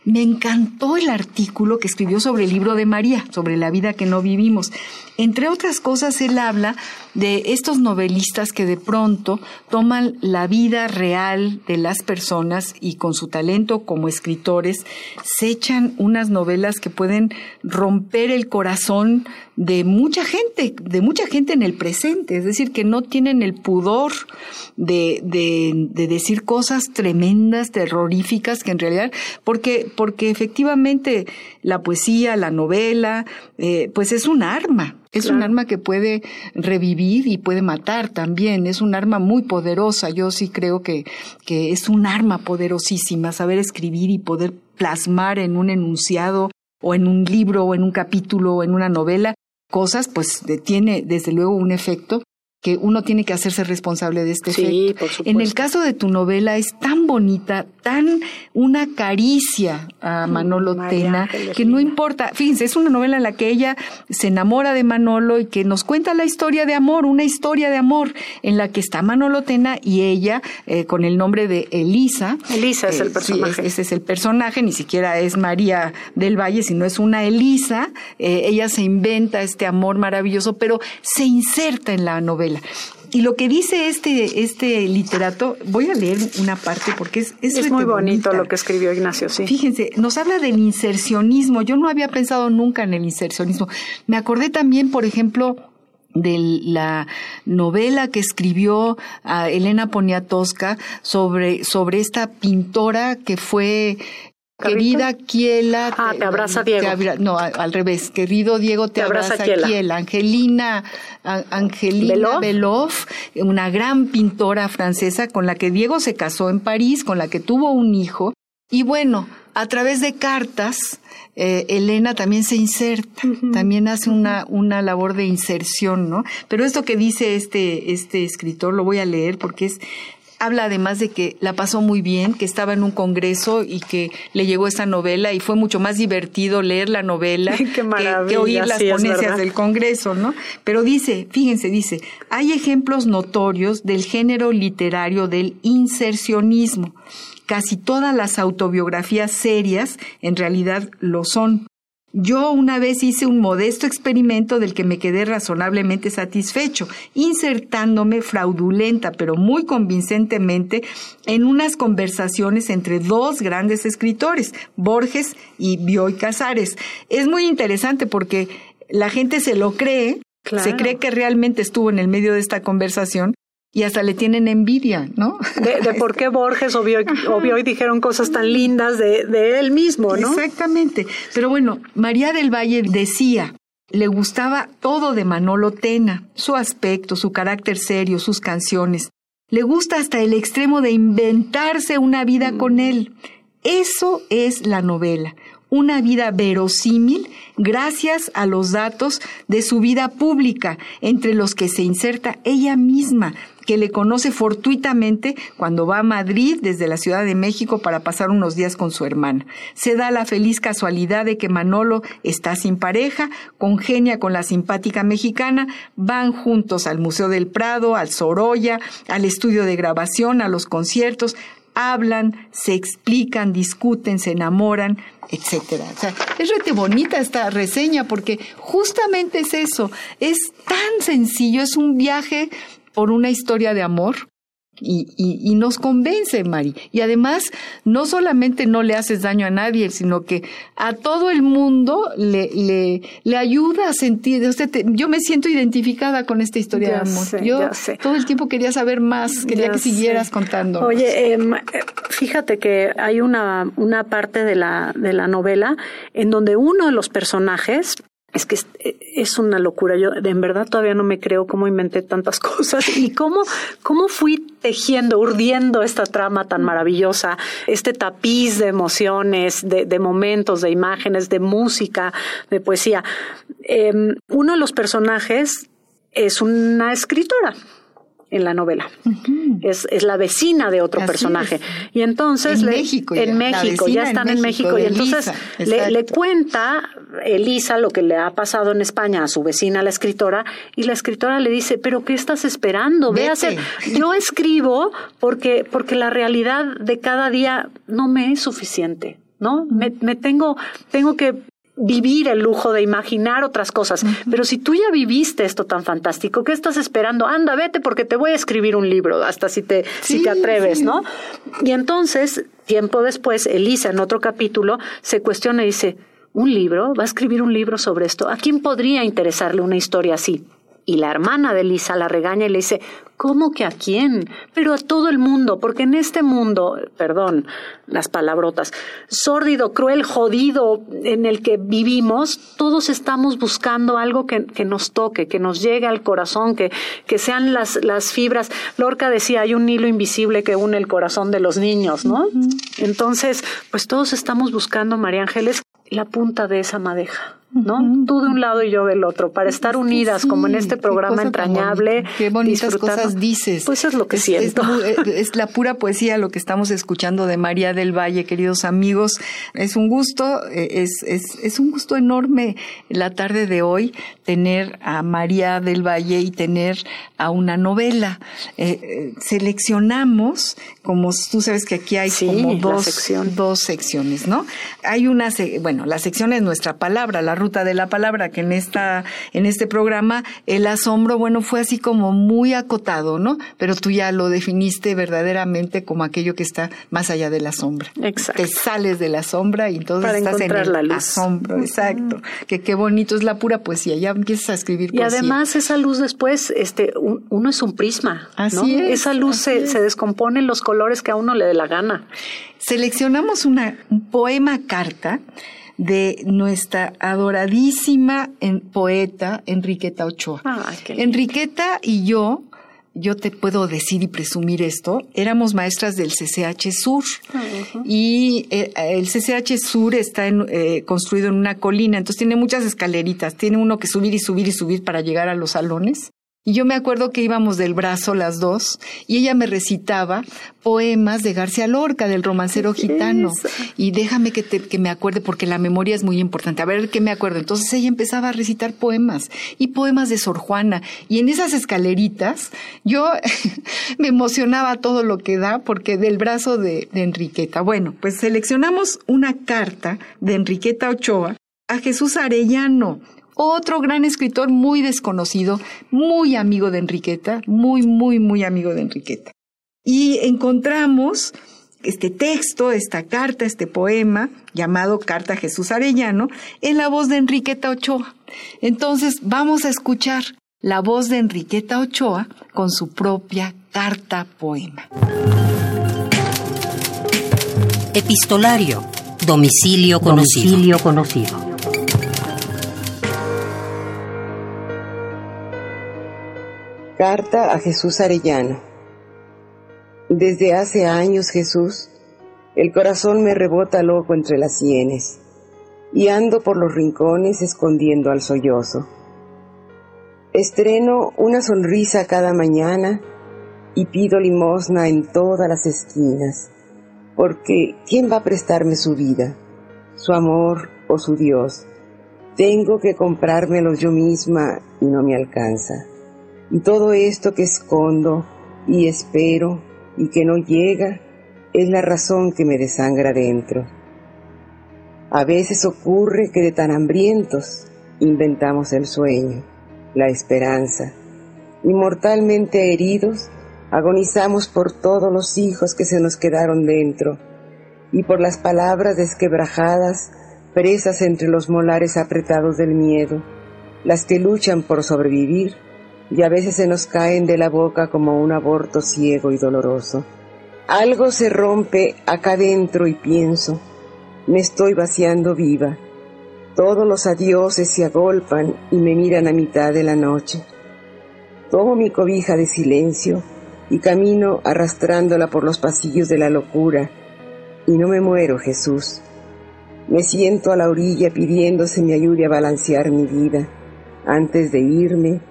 me encantó el artículo que escribió sobre el libro de María, sobre la vida que no vivimos. Entre otras cosas, él habla de estos novelistas que de pronto toman la vida real de las personas y con su talento como escritores se echan unas novelas que pueden romper el corazón de mucha gente, de mucha gente en el presente, es decir, que no tienen el pudor de, de, decir cosas tremendas, terroríficas, que en realidad, porque, porque efectivamente la poesía, la novela, eh, pues es un arma, es un arma que puede revivir y puede matar también. Es un arma muy poderosa. Yo sí creo que, que es un arma poderosísima saber escribir y poder plasmar en un enunciado o en un libro o en un capítulo o en una novela cosas, pues tiene desde luego un efecto que uno tiene que hacerse responsable de este sí, efecto. en el caso de tu novela es tan bonita, tan una caricia a Manolo Tena, que no importa, fíjense, es una novela en la que ella se enamora de Manolo y que nos cuenta la historia de amor, una historia de amor en la que está Manolo Tena y ella eh, con el nombre de Elisa. Elisa es el personaje. ese es el personaje, ni siquiera es María del Valle, sino es una Elisa. Eh, ella se inventa este amor maravilloso, pero se inserta en la novela y lo que dice este, este literato, voy a leer una parte porque es... Es, muy bonito lo que escribió Ignacio, sí. Fíjense, nos habla del insercionismo. Yo no había pensado nunca en el insercionismo. Me acordé también, por ejemplo, de la novela que escribió a Elena Poniatowska sobre, sobre esta pintora que fue Querida Kiela. Ah, te, abraza Diego. no, al revés. Querido Diego, te, abraza, Kiela. Angelina, Angelina Beloff, una gran pintora francesa con la que Diego se casó en París, con la que tuvo un hijo. Y bueno, a través de cartas, eh, Elena también se inserta, también hace una, una labor de inserción, ¿no? Pero esto que dice este, este escritor, lo voy a leer porque es habla además de que la pasó muy bien, que estaba en un congreso y que le llegó esta novela y fue mucho más divertido leer la novela que, oír las ponencias del congreso, ¿no? Pero dice, fíjense, dice, hay ejemplos notorios del género literario del insercionismo. Casi todas las autobiografías serias en realidad lo son. Yo una vez hice un modesto experimento del que me quedé razonablemente satisfecho, insertándome fraudulenta pero muy convincentemente en unas conversaciones entre dos grandes escritores, Borges y Bioy Casares. Es muy interesante porque la gente se lo cree, se cree que realmente estuvo en el medio de esta conversación y hasta le tienen envidia, ¿no? De, por qué Borges o Bioy, dijeron cosas tan lindas de, de él mismo, ¿no? Exactamente. Pero bueno, María del Valle decía, le gustaba todo de Manolo Tena, su aspecto, su carácter serio, sus canciones. Le gusta hasta el extremo de inventarse una vida con mm. él. Eso es la novela, una vida verosímil gracias a los datos de su vida pública, entre los que se inserta ella misma, que le conoce fortuitamente cuando va a Madrid desde la Ciudad de México para pasar unos días con su hermana. Se da la feliz casualidad de que Manolo está sin pareja, congenia con la simpática mexicana, van juntos al Museo del Prado, al Sorolla, al estudio de grabación, a los conciertos, hablan, se explican, discuten, se enamoran, etcétera. O sea, es rete bonita esta reseña porque justamente es eso, es tan sencillo, es un viaje por una historia de amor y, y, y, nos convence, Mari. Y además, no solamente no le haces daño a nadie, sino que a todo el mundo le, le, le ayuda a sentir. Usted yo me siento identificada con esta historia Ya de amor. sé, yo todo el tiempo quería saber más, quería Ya que siguieras sé. contando. Oye, eh, fíjate que hay una, una parte de la, de la novela en donde uno de los personajes es que es, una locura. Yo en verdad todavía no me creo cómo inventé tantas cosas y cómo, cómo fui tejiendo, urdiendo esta trama tan maravillosa, este tapiz de emociones, de, de momentos, de imágenes, de música, de poesía. Em, uno de los personajes es una escritora en la novela. es, es la vecina de otro Así personaje. es. Y entonces En le- México ya, en México, ya están en México, México. Y entonces Elisa, le, le cuenta Elisa lo que le ha pasado en España a su vecina, la escritora, y la escritora le dice, pero ¿qué estás esperando? Ve a hacer. Yo escribo porque, porque la realidad de cada día no me es suficiente. ¿No? Me, me tengo, tengo que vivir el lujo de imaginar otras cosas. Pero si tú ya viviste esto tan fantástico, ¿qué estás esperando? Anda, vete porque te voy a escribir un libro, hasta si te, si te atreves, sí. ¿no? Y entonces, tiempo después, Elisa, en otro capítulo, se cuestiona y dice, ¿un libro? ¿Va a escribir un libro sobre esto? ¿A quién podría interesarle una historia así? Y la hermana de Elisa la regaña y le dice, ¿cómo que a quién? Pero a todo el mundo, porque en este mundo, perdón, las palabrotas, sórdido, cruel, jodido en el que vivimos, todos estamos buscando algo que, que nos toque, que nos llegue al corazón, que, que sean las, las fibras. Lorca decía, hay un hilo invisible que une el corazón de los niños, ¿no? Entonces, pues todos estamos buscando, María Ángeles, la punta de esa madeja. ¿No? Tú de un lado y yo del otro, para estar unidas, Sí, como en este programa entrañable. Qué bonitas cosas dices. Pues es lo que Es- siento. Es, eh, es la pura poesía lo que estamos escuchando de María del Valle, queridos amigos. Es un gusto, eh, es, es, es un gusto enorme la tarde de hoy tener a María del Valle y tener a una novela. Eh, seleccionamos, como tú sabes que aquí hay Sí, como dos, sección. dos secciones, ¿no? Hay una, bueno, la sección es nuestra palabra, la ruta de la palabra, que en esta, en este programa el asombro, bueno, fue así como muy acotado, ¿no? Pero tú ya lo definiste verdaderamente como aquello que está más allá de la sombra. Exacto. Te sales de la sombra y entonces Para estás en el la luz. asombro, exacto. Que qué bonito es la pura poesía, ya empiezas a escribir Y además esa luz después, este, un- uno es un prisma, ¿no? Así es, esa luz así se, es. se descompone en los colores que a uno le dé la gana. seleccionamos una, un poema carta de nuestra adoradísima en- poeta Enriqueta Ochoa. Lindo. Enriqueta y yo, yo te puedo decir y presumir esto, éramos maestras del CCH Sur. Y eh, el CCH Sur está en, eh, construido en una colina, entonces tiene muchas escaleritas. Tiene uno que subir y subir y subir para llegar a los salones. Y yo me acuerdo que íbamos del brazo las dos y ella me recitaba poemas de García Lorca, del romancero gitano. Y déjame que, te, que me acuerde porque la memoria es muy importante. A ver qué me acuerdo. Entonces ella empezaba a recitar poemas y poemas de Sor Juana. Y en esas escaleritas yo me emocionaba todo lo que da porque del brazo de, de Enriqueta. Bueno, pues seleccionamos una carta de Enriqueta Ochoa a Jesús Arellano, otro gran escritor muy desconocido, muy amigo de Enriqueta, muy, muy, muy amigo de Enriqueta. Y encontramos este texto, esta carta, este poema llamado Carta a Jesús Arellano, en la voz de Enriqueta Ochoa. Entonces vamos a escuchar la voz de Enriqueta Ochoa con su propia carta poema. Epistolario. Domicilio conocido. Domicilio conocido. Carta a Jesús Arellano. Desde hace años, Jesús, el corazón me rebota loco entre las sienes y ando por los rincones escondiendo al sollozo. Estreno una sonrisa cada mañana y pido limosna en todas las esquinas, porque ¿quién va a prestarme su vida, su amor o su Dios? Tengo que comprármelo yo misma y no me alcanza. Y todo esto que escondo y espero y que no llega es la razón que me desangra dentro. A veces ocurre que de tan hambrientos inventamos el sueño, la esperanza, y mortalmente heridos agonizamos por todos los hijos que se nos quedaron dentro y por las palabras desquebrajadas presas entre los molares apretados del miedo, las que luchan por sobrevivir y a veces se nos caen de la boca como un aborto ciego y doloroso. Algo se rompe acá dentro y pienso, me estoy vaciando viva. Todos los adioses se agolpan y me miran a mitad de la noche. Tomo mi cobija de silencio y camino arrastrándola por los pasillos de la locura. Y no me muero, Jesús. Me siento a la orilla pidiéndose me ayude a balancear mi vida antes de irme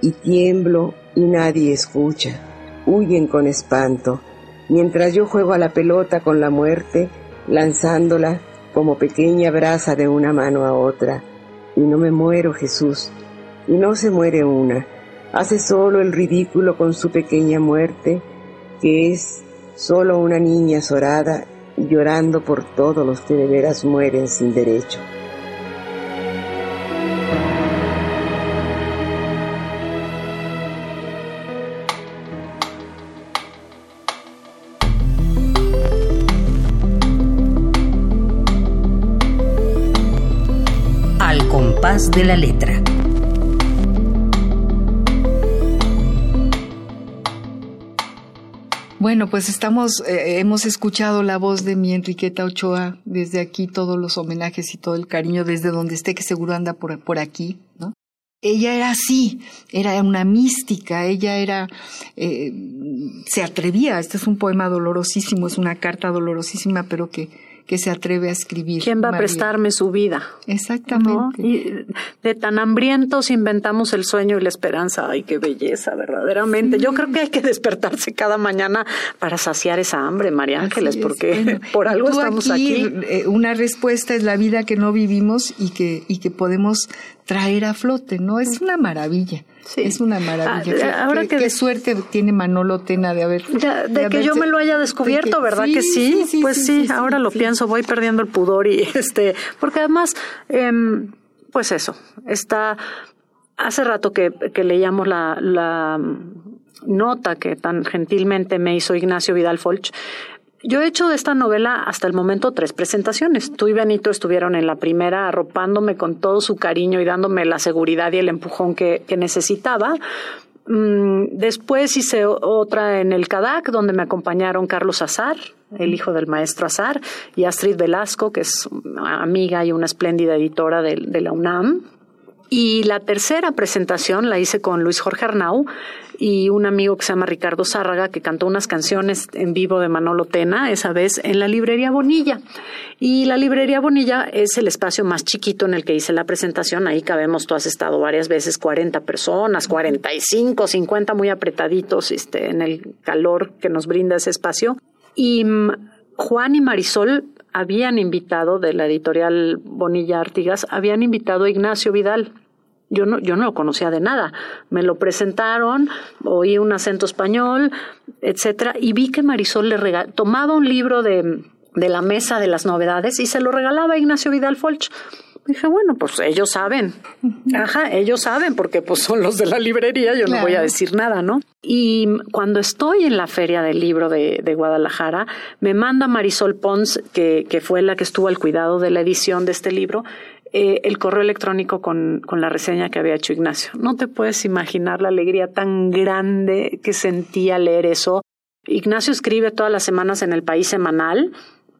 y tiemblo y nadie escucha. Huyen con espanto, mientras yo juego a la pelota con la muerte, lanzándola como pequeña brasa de una mano a otra. Y no me muero, Jesús. Y no se muere una. Hace solo el ridículo con su pequeña muerte, que es solo una niña azorada llorando por todos los que de veras mueren sin derecho. De la letra. Bueno, pues estamos, eh, hemos escuchado la voz de mi Enriqueta Ochoa desde aquí, todos los homenajes y todo el cariño desde donde esté, que seguro anda por, por aquí, ¿no? Ella era así, era una mística, ella era, eh, se atrevía, este es un poema dolorosísimo, es una carta dolorosísima, pero que, que se atreve a escribir. ¿Quién va a prestarme su vida? Exactamente. Y de tan hambrientos inventamos el sueño y la esperanza. Ay, qué belleza, verdaderamente. Yo creo que hay que despertarse cada mañana para saciar esa hambre, María Ángeles, porque por algo estamos aquí. Eh, una respuesta es la vida que no vivimos y que, y que podemos traer a flote, ¿no? Es una maravilla. Sí. Es una maravilla. Ah, ahora qué, que qué suerte tiene Manolo Tena de haber de, de que yo me lo haya descubierto, que, ¿verdad sí, que sí? sí pues sí, ahora lo pienso, voy perdiendo el pudor y este, porque además, eh, pues eso, está hace rato que, que leíamos la, la nota que tan gentilmente me hizo Ignacio Vidal Folch yo he hecho de esta novela hasta el momento tres presentaciones. Tú y Benito estuvieron en la primera arropándome con todo su cariño y dándome la seguridad y el empujón que, que necesitaba. Después hice otra en el CADAC, donde me acompañaron Carlos Azar, el hijo del maestro Azar, y Astrid Velasco, que es amiga y una espléndida editora de, de la UNAM. Y la tercera presentación la hice con Luis Jorge Arnau y un amigo que se llama Ricardo Zárraga, que cantó unas canciones en vivo de Manolo Tena, esa vez en la librería Bonilla. Y la librería Bonilla es el espacio más chiquito en el que hice la presentación. Ahí cabemos, tú has estado varias veces, 40 personas, 45, 50 muy apretaditos este, en el calor que nos brinda ese espacio. Y Juan y Marisol habían invitado, de la editorial Bonilla Artigas, habían invitado a Ignacio Vidal. Yo no, yo no lo conocía de nada. Me lo presentaron, oí un acento español, etcétera, y vi que Marisol le tomaba un libro de, de la mesa de las novedades y se lo regalaba a Ignacio Vidal Folch. Dije, bueno, pues ellos saben. Ajá, ellos saben porque pues son los de la librería, yo claro. no voy a decir nada, ¿no? Y cuando estoy en la feria del libro de, de Guadalajara, me manda Marisol Pons, que, que, fue la que estuvo al cuidado de la edición de este libro, eh, el correo electrónico con, con la reseña que había hecho Ignacio. No te puedes imaginar la alegría tan grande que sentía leer eso. Ignacio escribe todas las semanas en el país semanal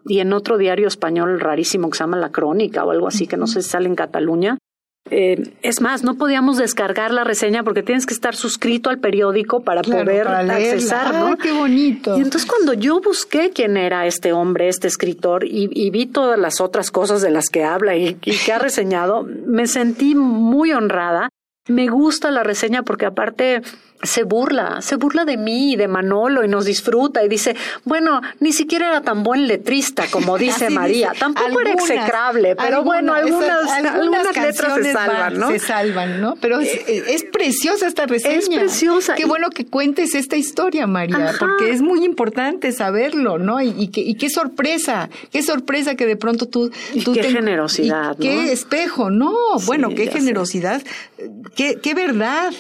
y en otro diario español rarísimo que se llama La Crónica o algo así, que no sé si sale en Cataluña. Eh, es más, no podíamos descargar la reseña porque tienes que estar suscrito al periódico para claro, poder para accesar, ¿no? Qué bonito. Y entonces cuando yo busqué quién era este hombre, este escritor, y, y vi todas las otras cosas de las que habla y, y que ha reseñado, me sentí muy honrada. Me gusta la reseña porque aparte se burla, se burla de mí y de Manolo y nos disfruta y dice, bueno, ni siquiera era tan buen letrista como dice María, tampoco era execrable, pero bueno, algunas, algunas, letras se salvan, ¿no? Se salvan, ¿no? Pero es, eh, preciosa esta reseña. Es preciosa. Qué bueno que cuentes esta historia, María, porque es muy importante saberlo, ¿no? Y, y, qué sorpresa, qué sorpresa que de pronto tú... tú qué generosidad, Qué espejo, no, bueno, qué generosidad, qué, qué verdad.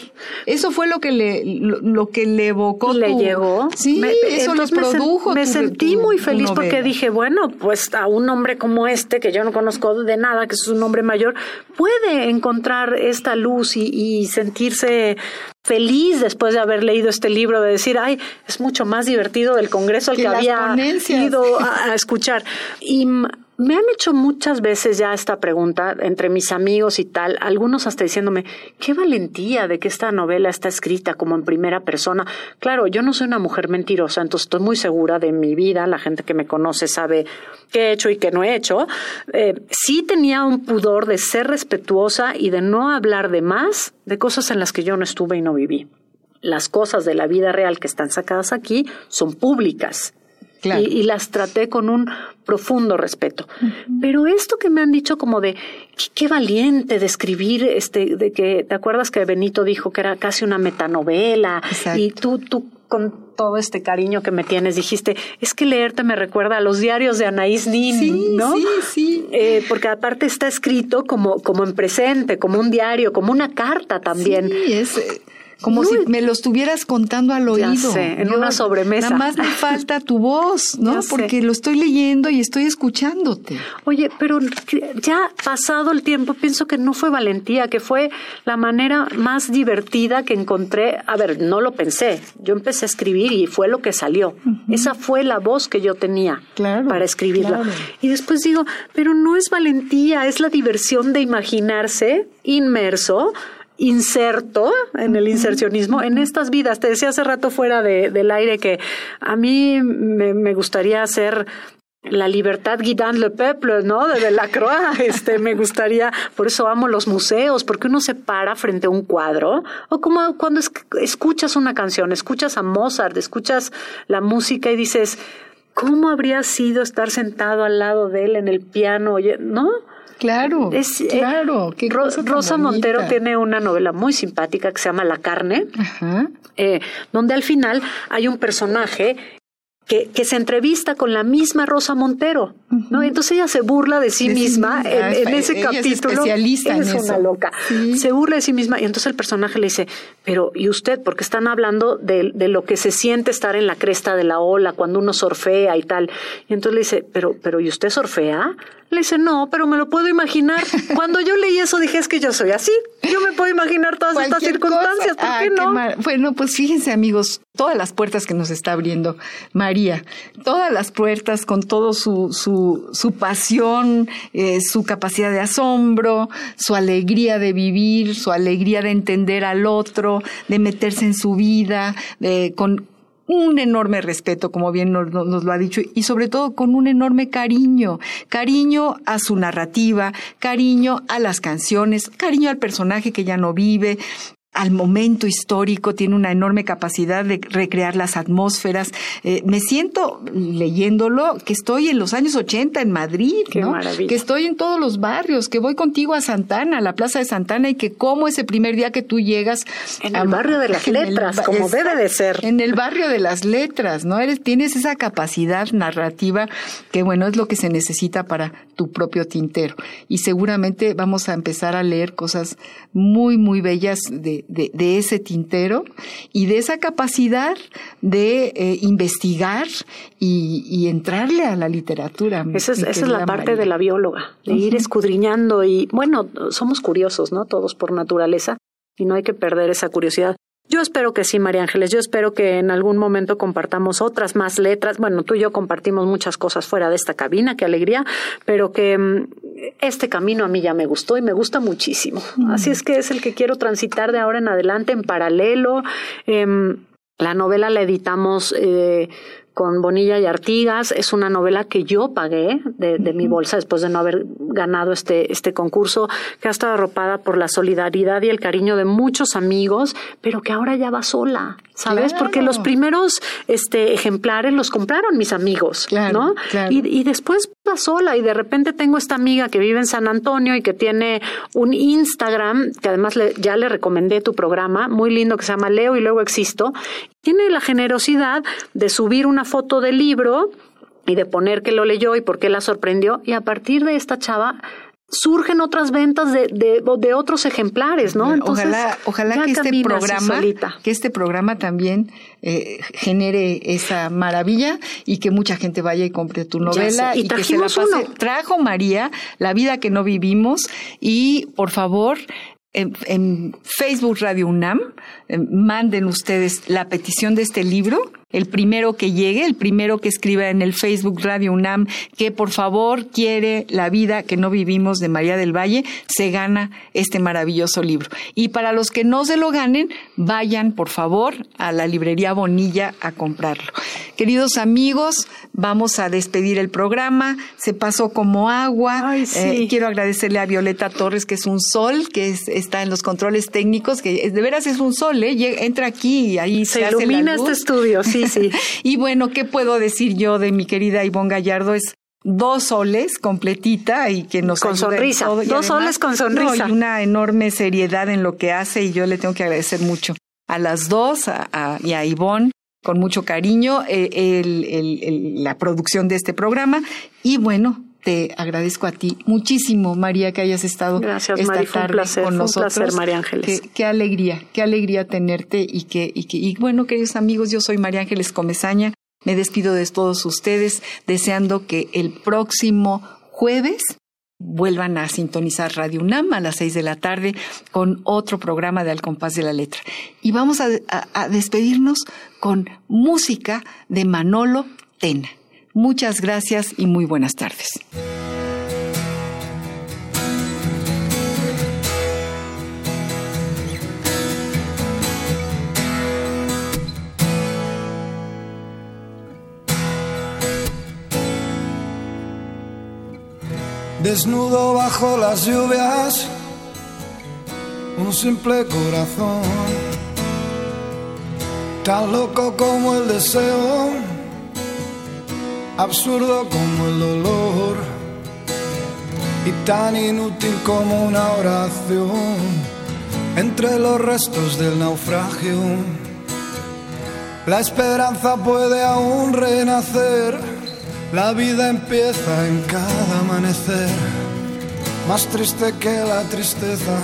Eso fue lo que le lo, que le evocó. Le llegó. Sí, eso lo produjo. Me, sentí muy feliz porque dije, bueno, pues a un hombre como este, que yo no conozco de nada, que es un hombre mayor, puede encontrar esta luz y, sentirse feliz después de haber leído este libro, de decir, ay, es mucho más divertido del Congreso al que, había ido a, a escuchar. Y me han hecho muchas veces ya esta pregunta entre mis amigos y tal, algunos hasta diciéndome, qué valentía de que esta novela está escrita como en primera persona. Claro, yo no soy una mujer mentirosa, entonces estoy muy segura de mi vida, la gente que me conoce sabe qué he hecho y qué no he hecho. Eh, sí tenía un pudor de ser respetuosa y de no hablar de más de cosas en las que yo no estuve y no viví. Las cosas de la vida real que están sacadas aquí son públicas. Y, las traté con un profundo respeto. Pero esto que me han dicho como de qué, valiente de escribir, este, de que te acuerdas que Benito dijo que era casi una metanovela y tú, tú con todo este cariño que me tienes dijiste es que leerte me recuerda a los diarios de Anaís Nin, ¿no? Sí, sí. Eh, porque aparte está escrito como como en presente, como un diario, como una carta también. Sí, es como si me lo estuvieras contando al oído. en una sobremesa. Nada más me falta tu voz, ¿no? Porque lo estoy leyendo y estoy escuchándote. Oye, pero ya pasado el tiempo, pienso que no fue valentía, que fue la manera más divertida que encontré. A ver, no lo pensé. Yo empecé a escribir y fue lo que salió. Esa fue la voz que yo tenía para escribirla. Y después digo, pero no es valentía, es la diversión de imaginarse inmerso inserto en el insercionismo en estas vidas. Te decía hace rato fuera de, del aire que a mí me, me gustaría hacer la libertad guidant le peuple, ¿no? De Delacroix, este, me gustaría, por eso amo los museos, porque uno se para frente a un cuadro, o como cuando escuchas una canción, escuchas a Mozart, escuchas la música y dices, ¿cómo habría sido estar sentado al lado de él en el piano, ¿no? Claro, es, eh, claro. Rosa Montero tiene una novela muy simpática que se llama La carne, eh, donde al final hay un personaje que, que, se entrevista con la misma Rosa Montero, ¿no? Entonces ella se burla de sí misma en, ese capítulo. Es, es una loca. Se burla de sí misma y entonces el personaje le dice, pero ¿y usted? Porque están hablando de, de, lo que se siente estar en la cresta de la ola cuando uno surfea y tal. Y entonces le dice, pero, pero ¿y usted surfea? Le dice, no, pero me lo puedo imaginar. Cuando yo leí eso dije, es que yo soy así. Yo me puedo imaginar todas estas circunstancias. ¿Por qué no? bueno, pues fíjense amigos, todas las puertas que nos está abriendo María, todas las puertas con todo su, su, su pasión, eh, su capacidad de asombro, su alegría de vivir, su alegría de entender al otro, de meterse en su vida, de, con, un enorme respeto, como bien nos, lo ha dicho, y sobre todo con un enorme cariño, cariño a su narrativa, cariño a las canciones, cariño al personaje que ya no vive, al momento histórico, tiene una enorme capacidad de recrear las atmósferas. Eh, me siento leyéndolo que estoy en los años 80 en Madrid, ¿no? que estoy en todos los barrios, que voy contigo a Santana, a la Plaza de Santana, y que como ese primer día que tú llegas... En el barrio de las letras, como debe de ser. En el barrio de las letras, ¿no? Eres, tienes esa capacidad narrativa que, bueno, es lo que se necesita para tu propio tintero. Y seguramente vamos a empezar a leer cosas muy, muy bellas de, de, ese tintero y de esa capacidad de eh, investigar y, entrarle a la literatura. Esa es, esa es la parte de la bióloga, de ir escudriñando y, bueno, somos curiosos, ¿no? Todos por naturaleza y no hay que perder esa curiosidad. Yo espero que sí, María Ángeles. Yo espero que en algún momento compartamos otras más letras. Bueno, tú y yo compartimos muchas cosas fuera de esta cabina, qué alegría, pero que mm, este camino a mí ya me gustó y me gusta muchísimo. Mm. Así es que es el que quiero transitar de ahora en adelante en paralelo. Em, la novela la editamos eh, con Bonilla y Artigas. Es una novela que yo pagué de, mi bolsa después de no haber ganado este, este concurso, que ha estado arropada por la solidaridad y el cariño de muchos amigos, pero que ahora ya va sola, ¿sabes? Porque los primeros este, ejemplares los compraron mis amigos, ¿no? Y, y después va sola y de repente tengo esta amiga que vive en San Antonio y que tiene un Instagram, que además le, ya le recomendé tu programa, muy lindo que se llama Leo y luego existo, tiene la generosidad de subir una foto del libro y de poner que lo leyó y por qué la sorprendió. Y a partir de esta chava surgen otras ventas de, de, de otros ejemplares, ¿no? Entonces, ojalá, ojalá que este programa, que este programa también eh, genere esa maravilla y que mucha gente vaya y compre tu novela y, que se la pase. Trajo María La vida que no vivimos y por favor en, Facebook Radio UNAM, eh, manden ustedes la petición de este libro el primero que llegue, el primero que escriba en el Facebook Radio UNAM que por favor quiere la vida que no vivimos de María del Valle, se gana este maravilloso libro. Y para los que no se lo ganen, vayan por favor a la librería Bonilla a comprarlo. Queridos amigos, vamos a despedir el programa. Se pasó como agua. Eh, quiero agradecerle a Violeta Torres, que es un sol, que está en los controles técnicos, que de veras es un sol, ¿eh? Entra aquí y ahí se, se ilumina este estudio, sí. Y bueno, ¿qué puedo decir yo de mi querida Ivonne Gallardo? Es dos soles completita y que nos con sonrisa. dos soles con sonrisa y una enorme seriedad en lo que hace y yo le tengo que agradecer mucho a las dos a, y a Ivonne con mucho cariño eh, la producción de este programa. Y bueno te agradezco a ti muchísimo, María, que hayas estado Gracias, esta tarde con nosotros. Un placer, María Ángeles. Qué, alegría, qué alegría tenerte y que, y que, y bueno, queridos amigos, yo soy María Ángeles Comezaña. Me despido de todos ustedes, deseando que el próximo jueves vuelvan a sintonizar Radio UNAM a las seis de la tarde con otro programa de Al Compás de la Letra. Y vamos a despedirnos con música de Manolo Tena. Muchas gracias y muy buenas tardes. Desnudo bajo las lluvias, un simple corazón, tan loco como el deseo absurdo como el dolor y tan inútil como una oración entre los restos del naufragio. La esperanza puede aún renacer, la vida empieza en cada amanecer, más triste que la tristeza,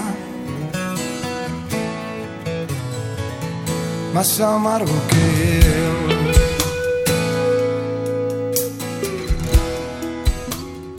más amargo que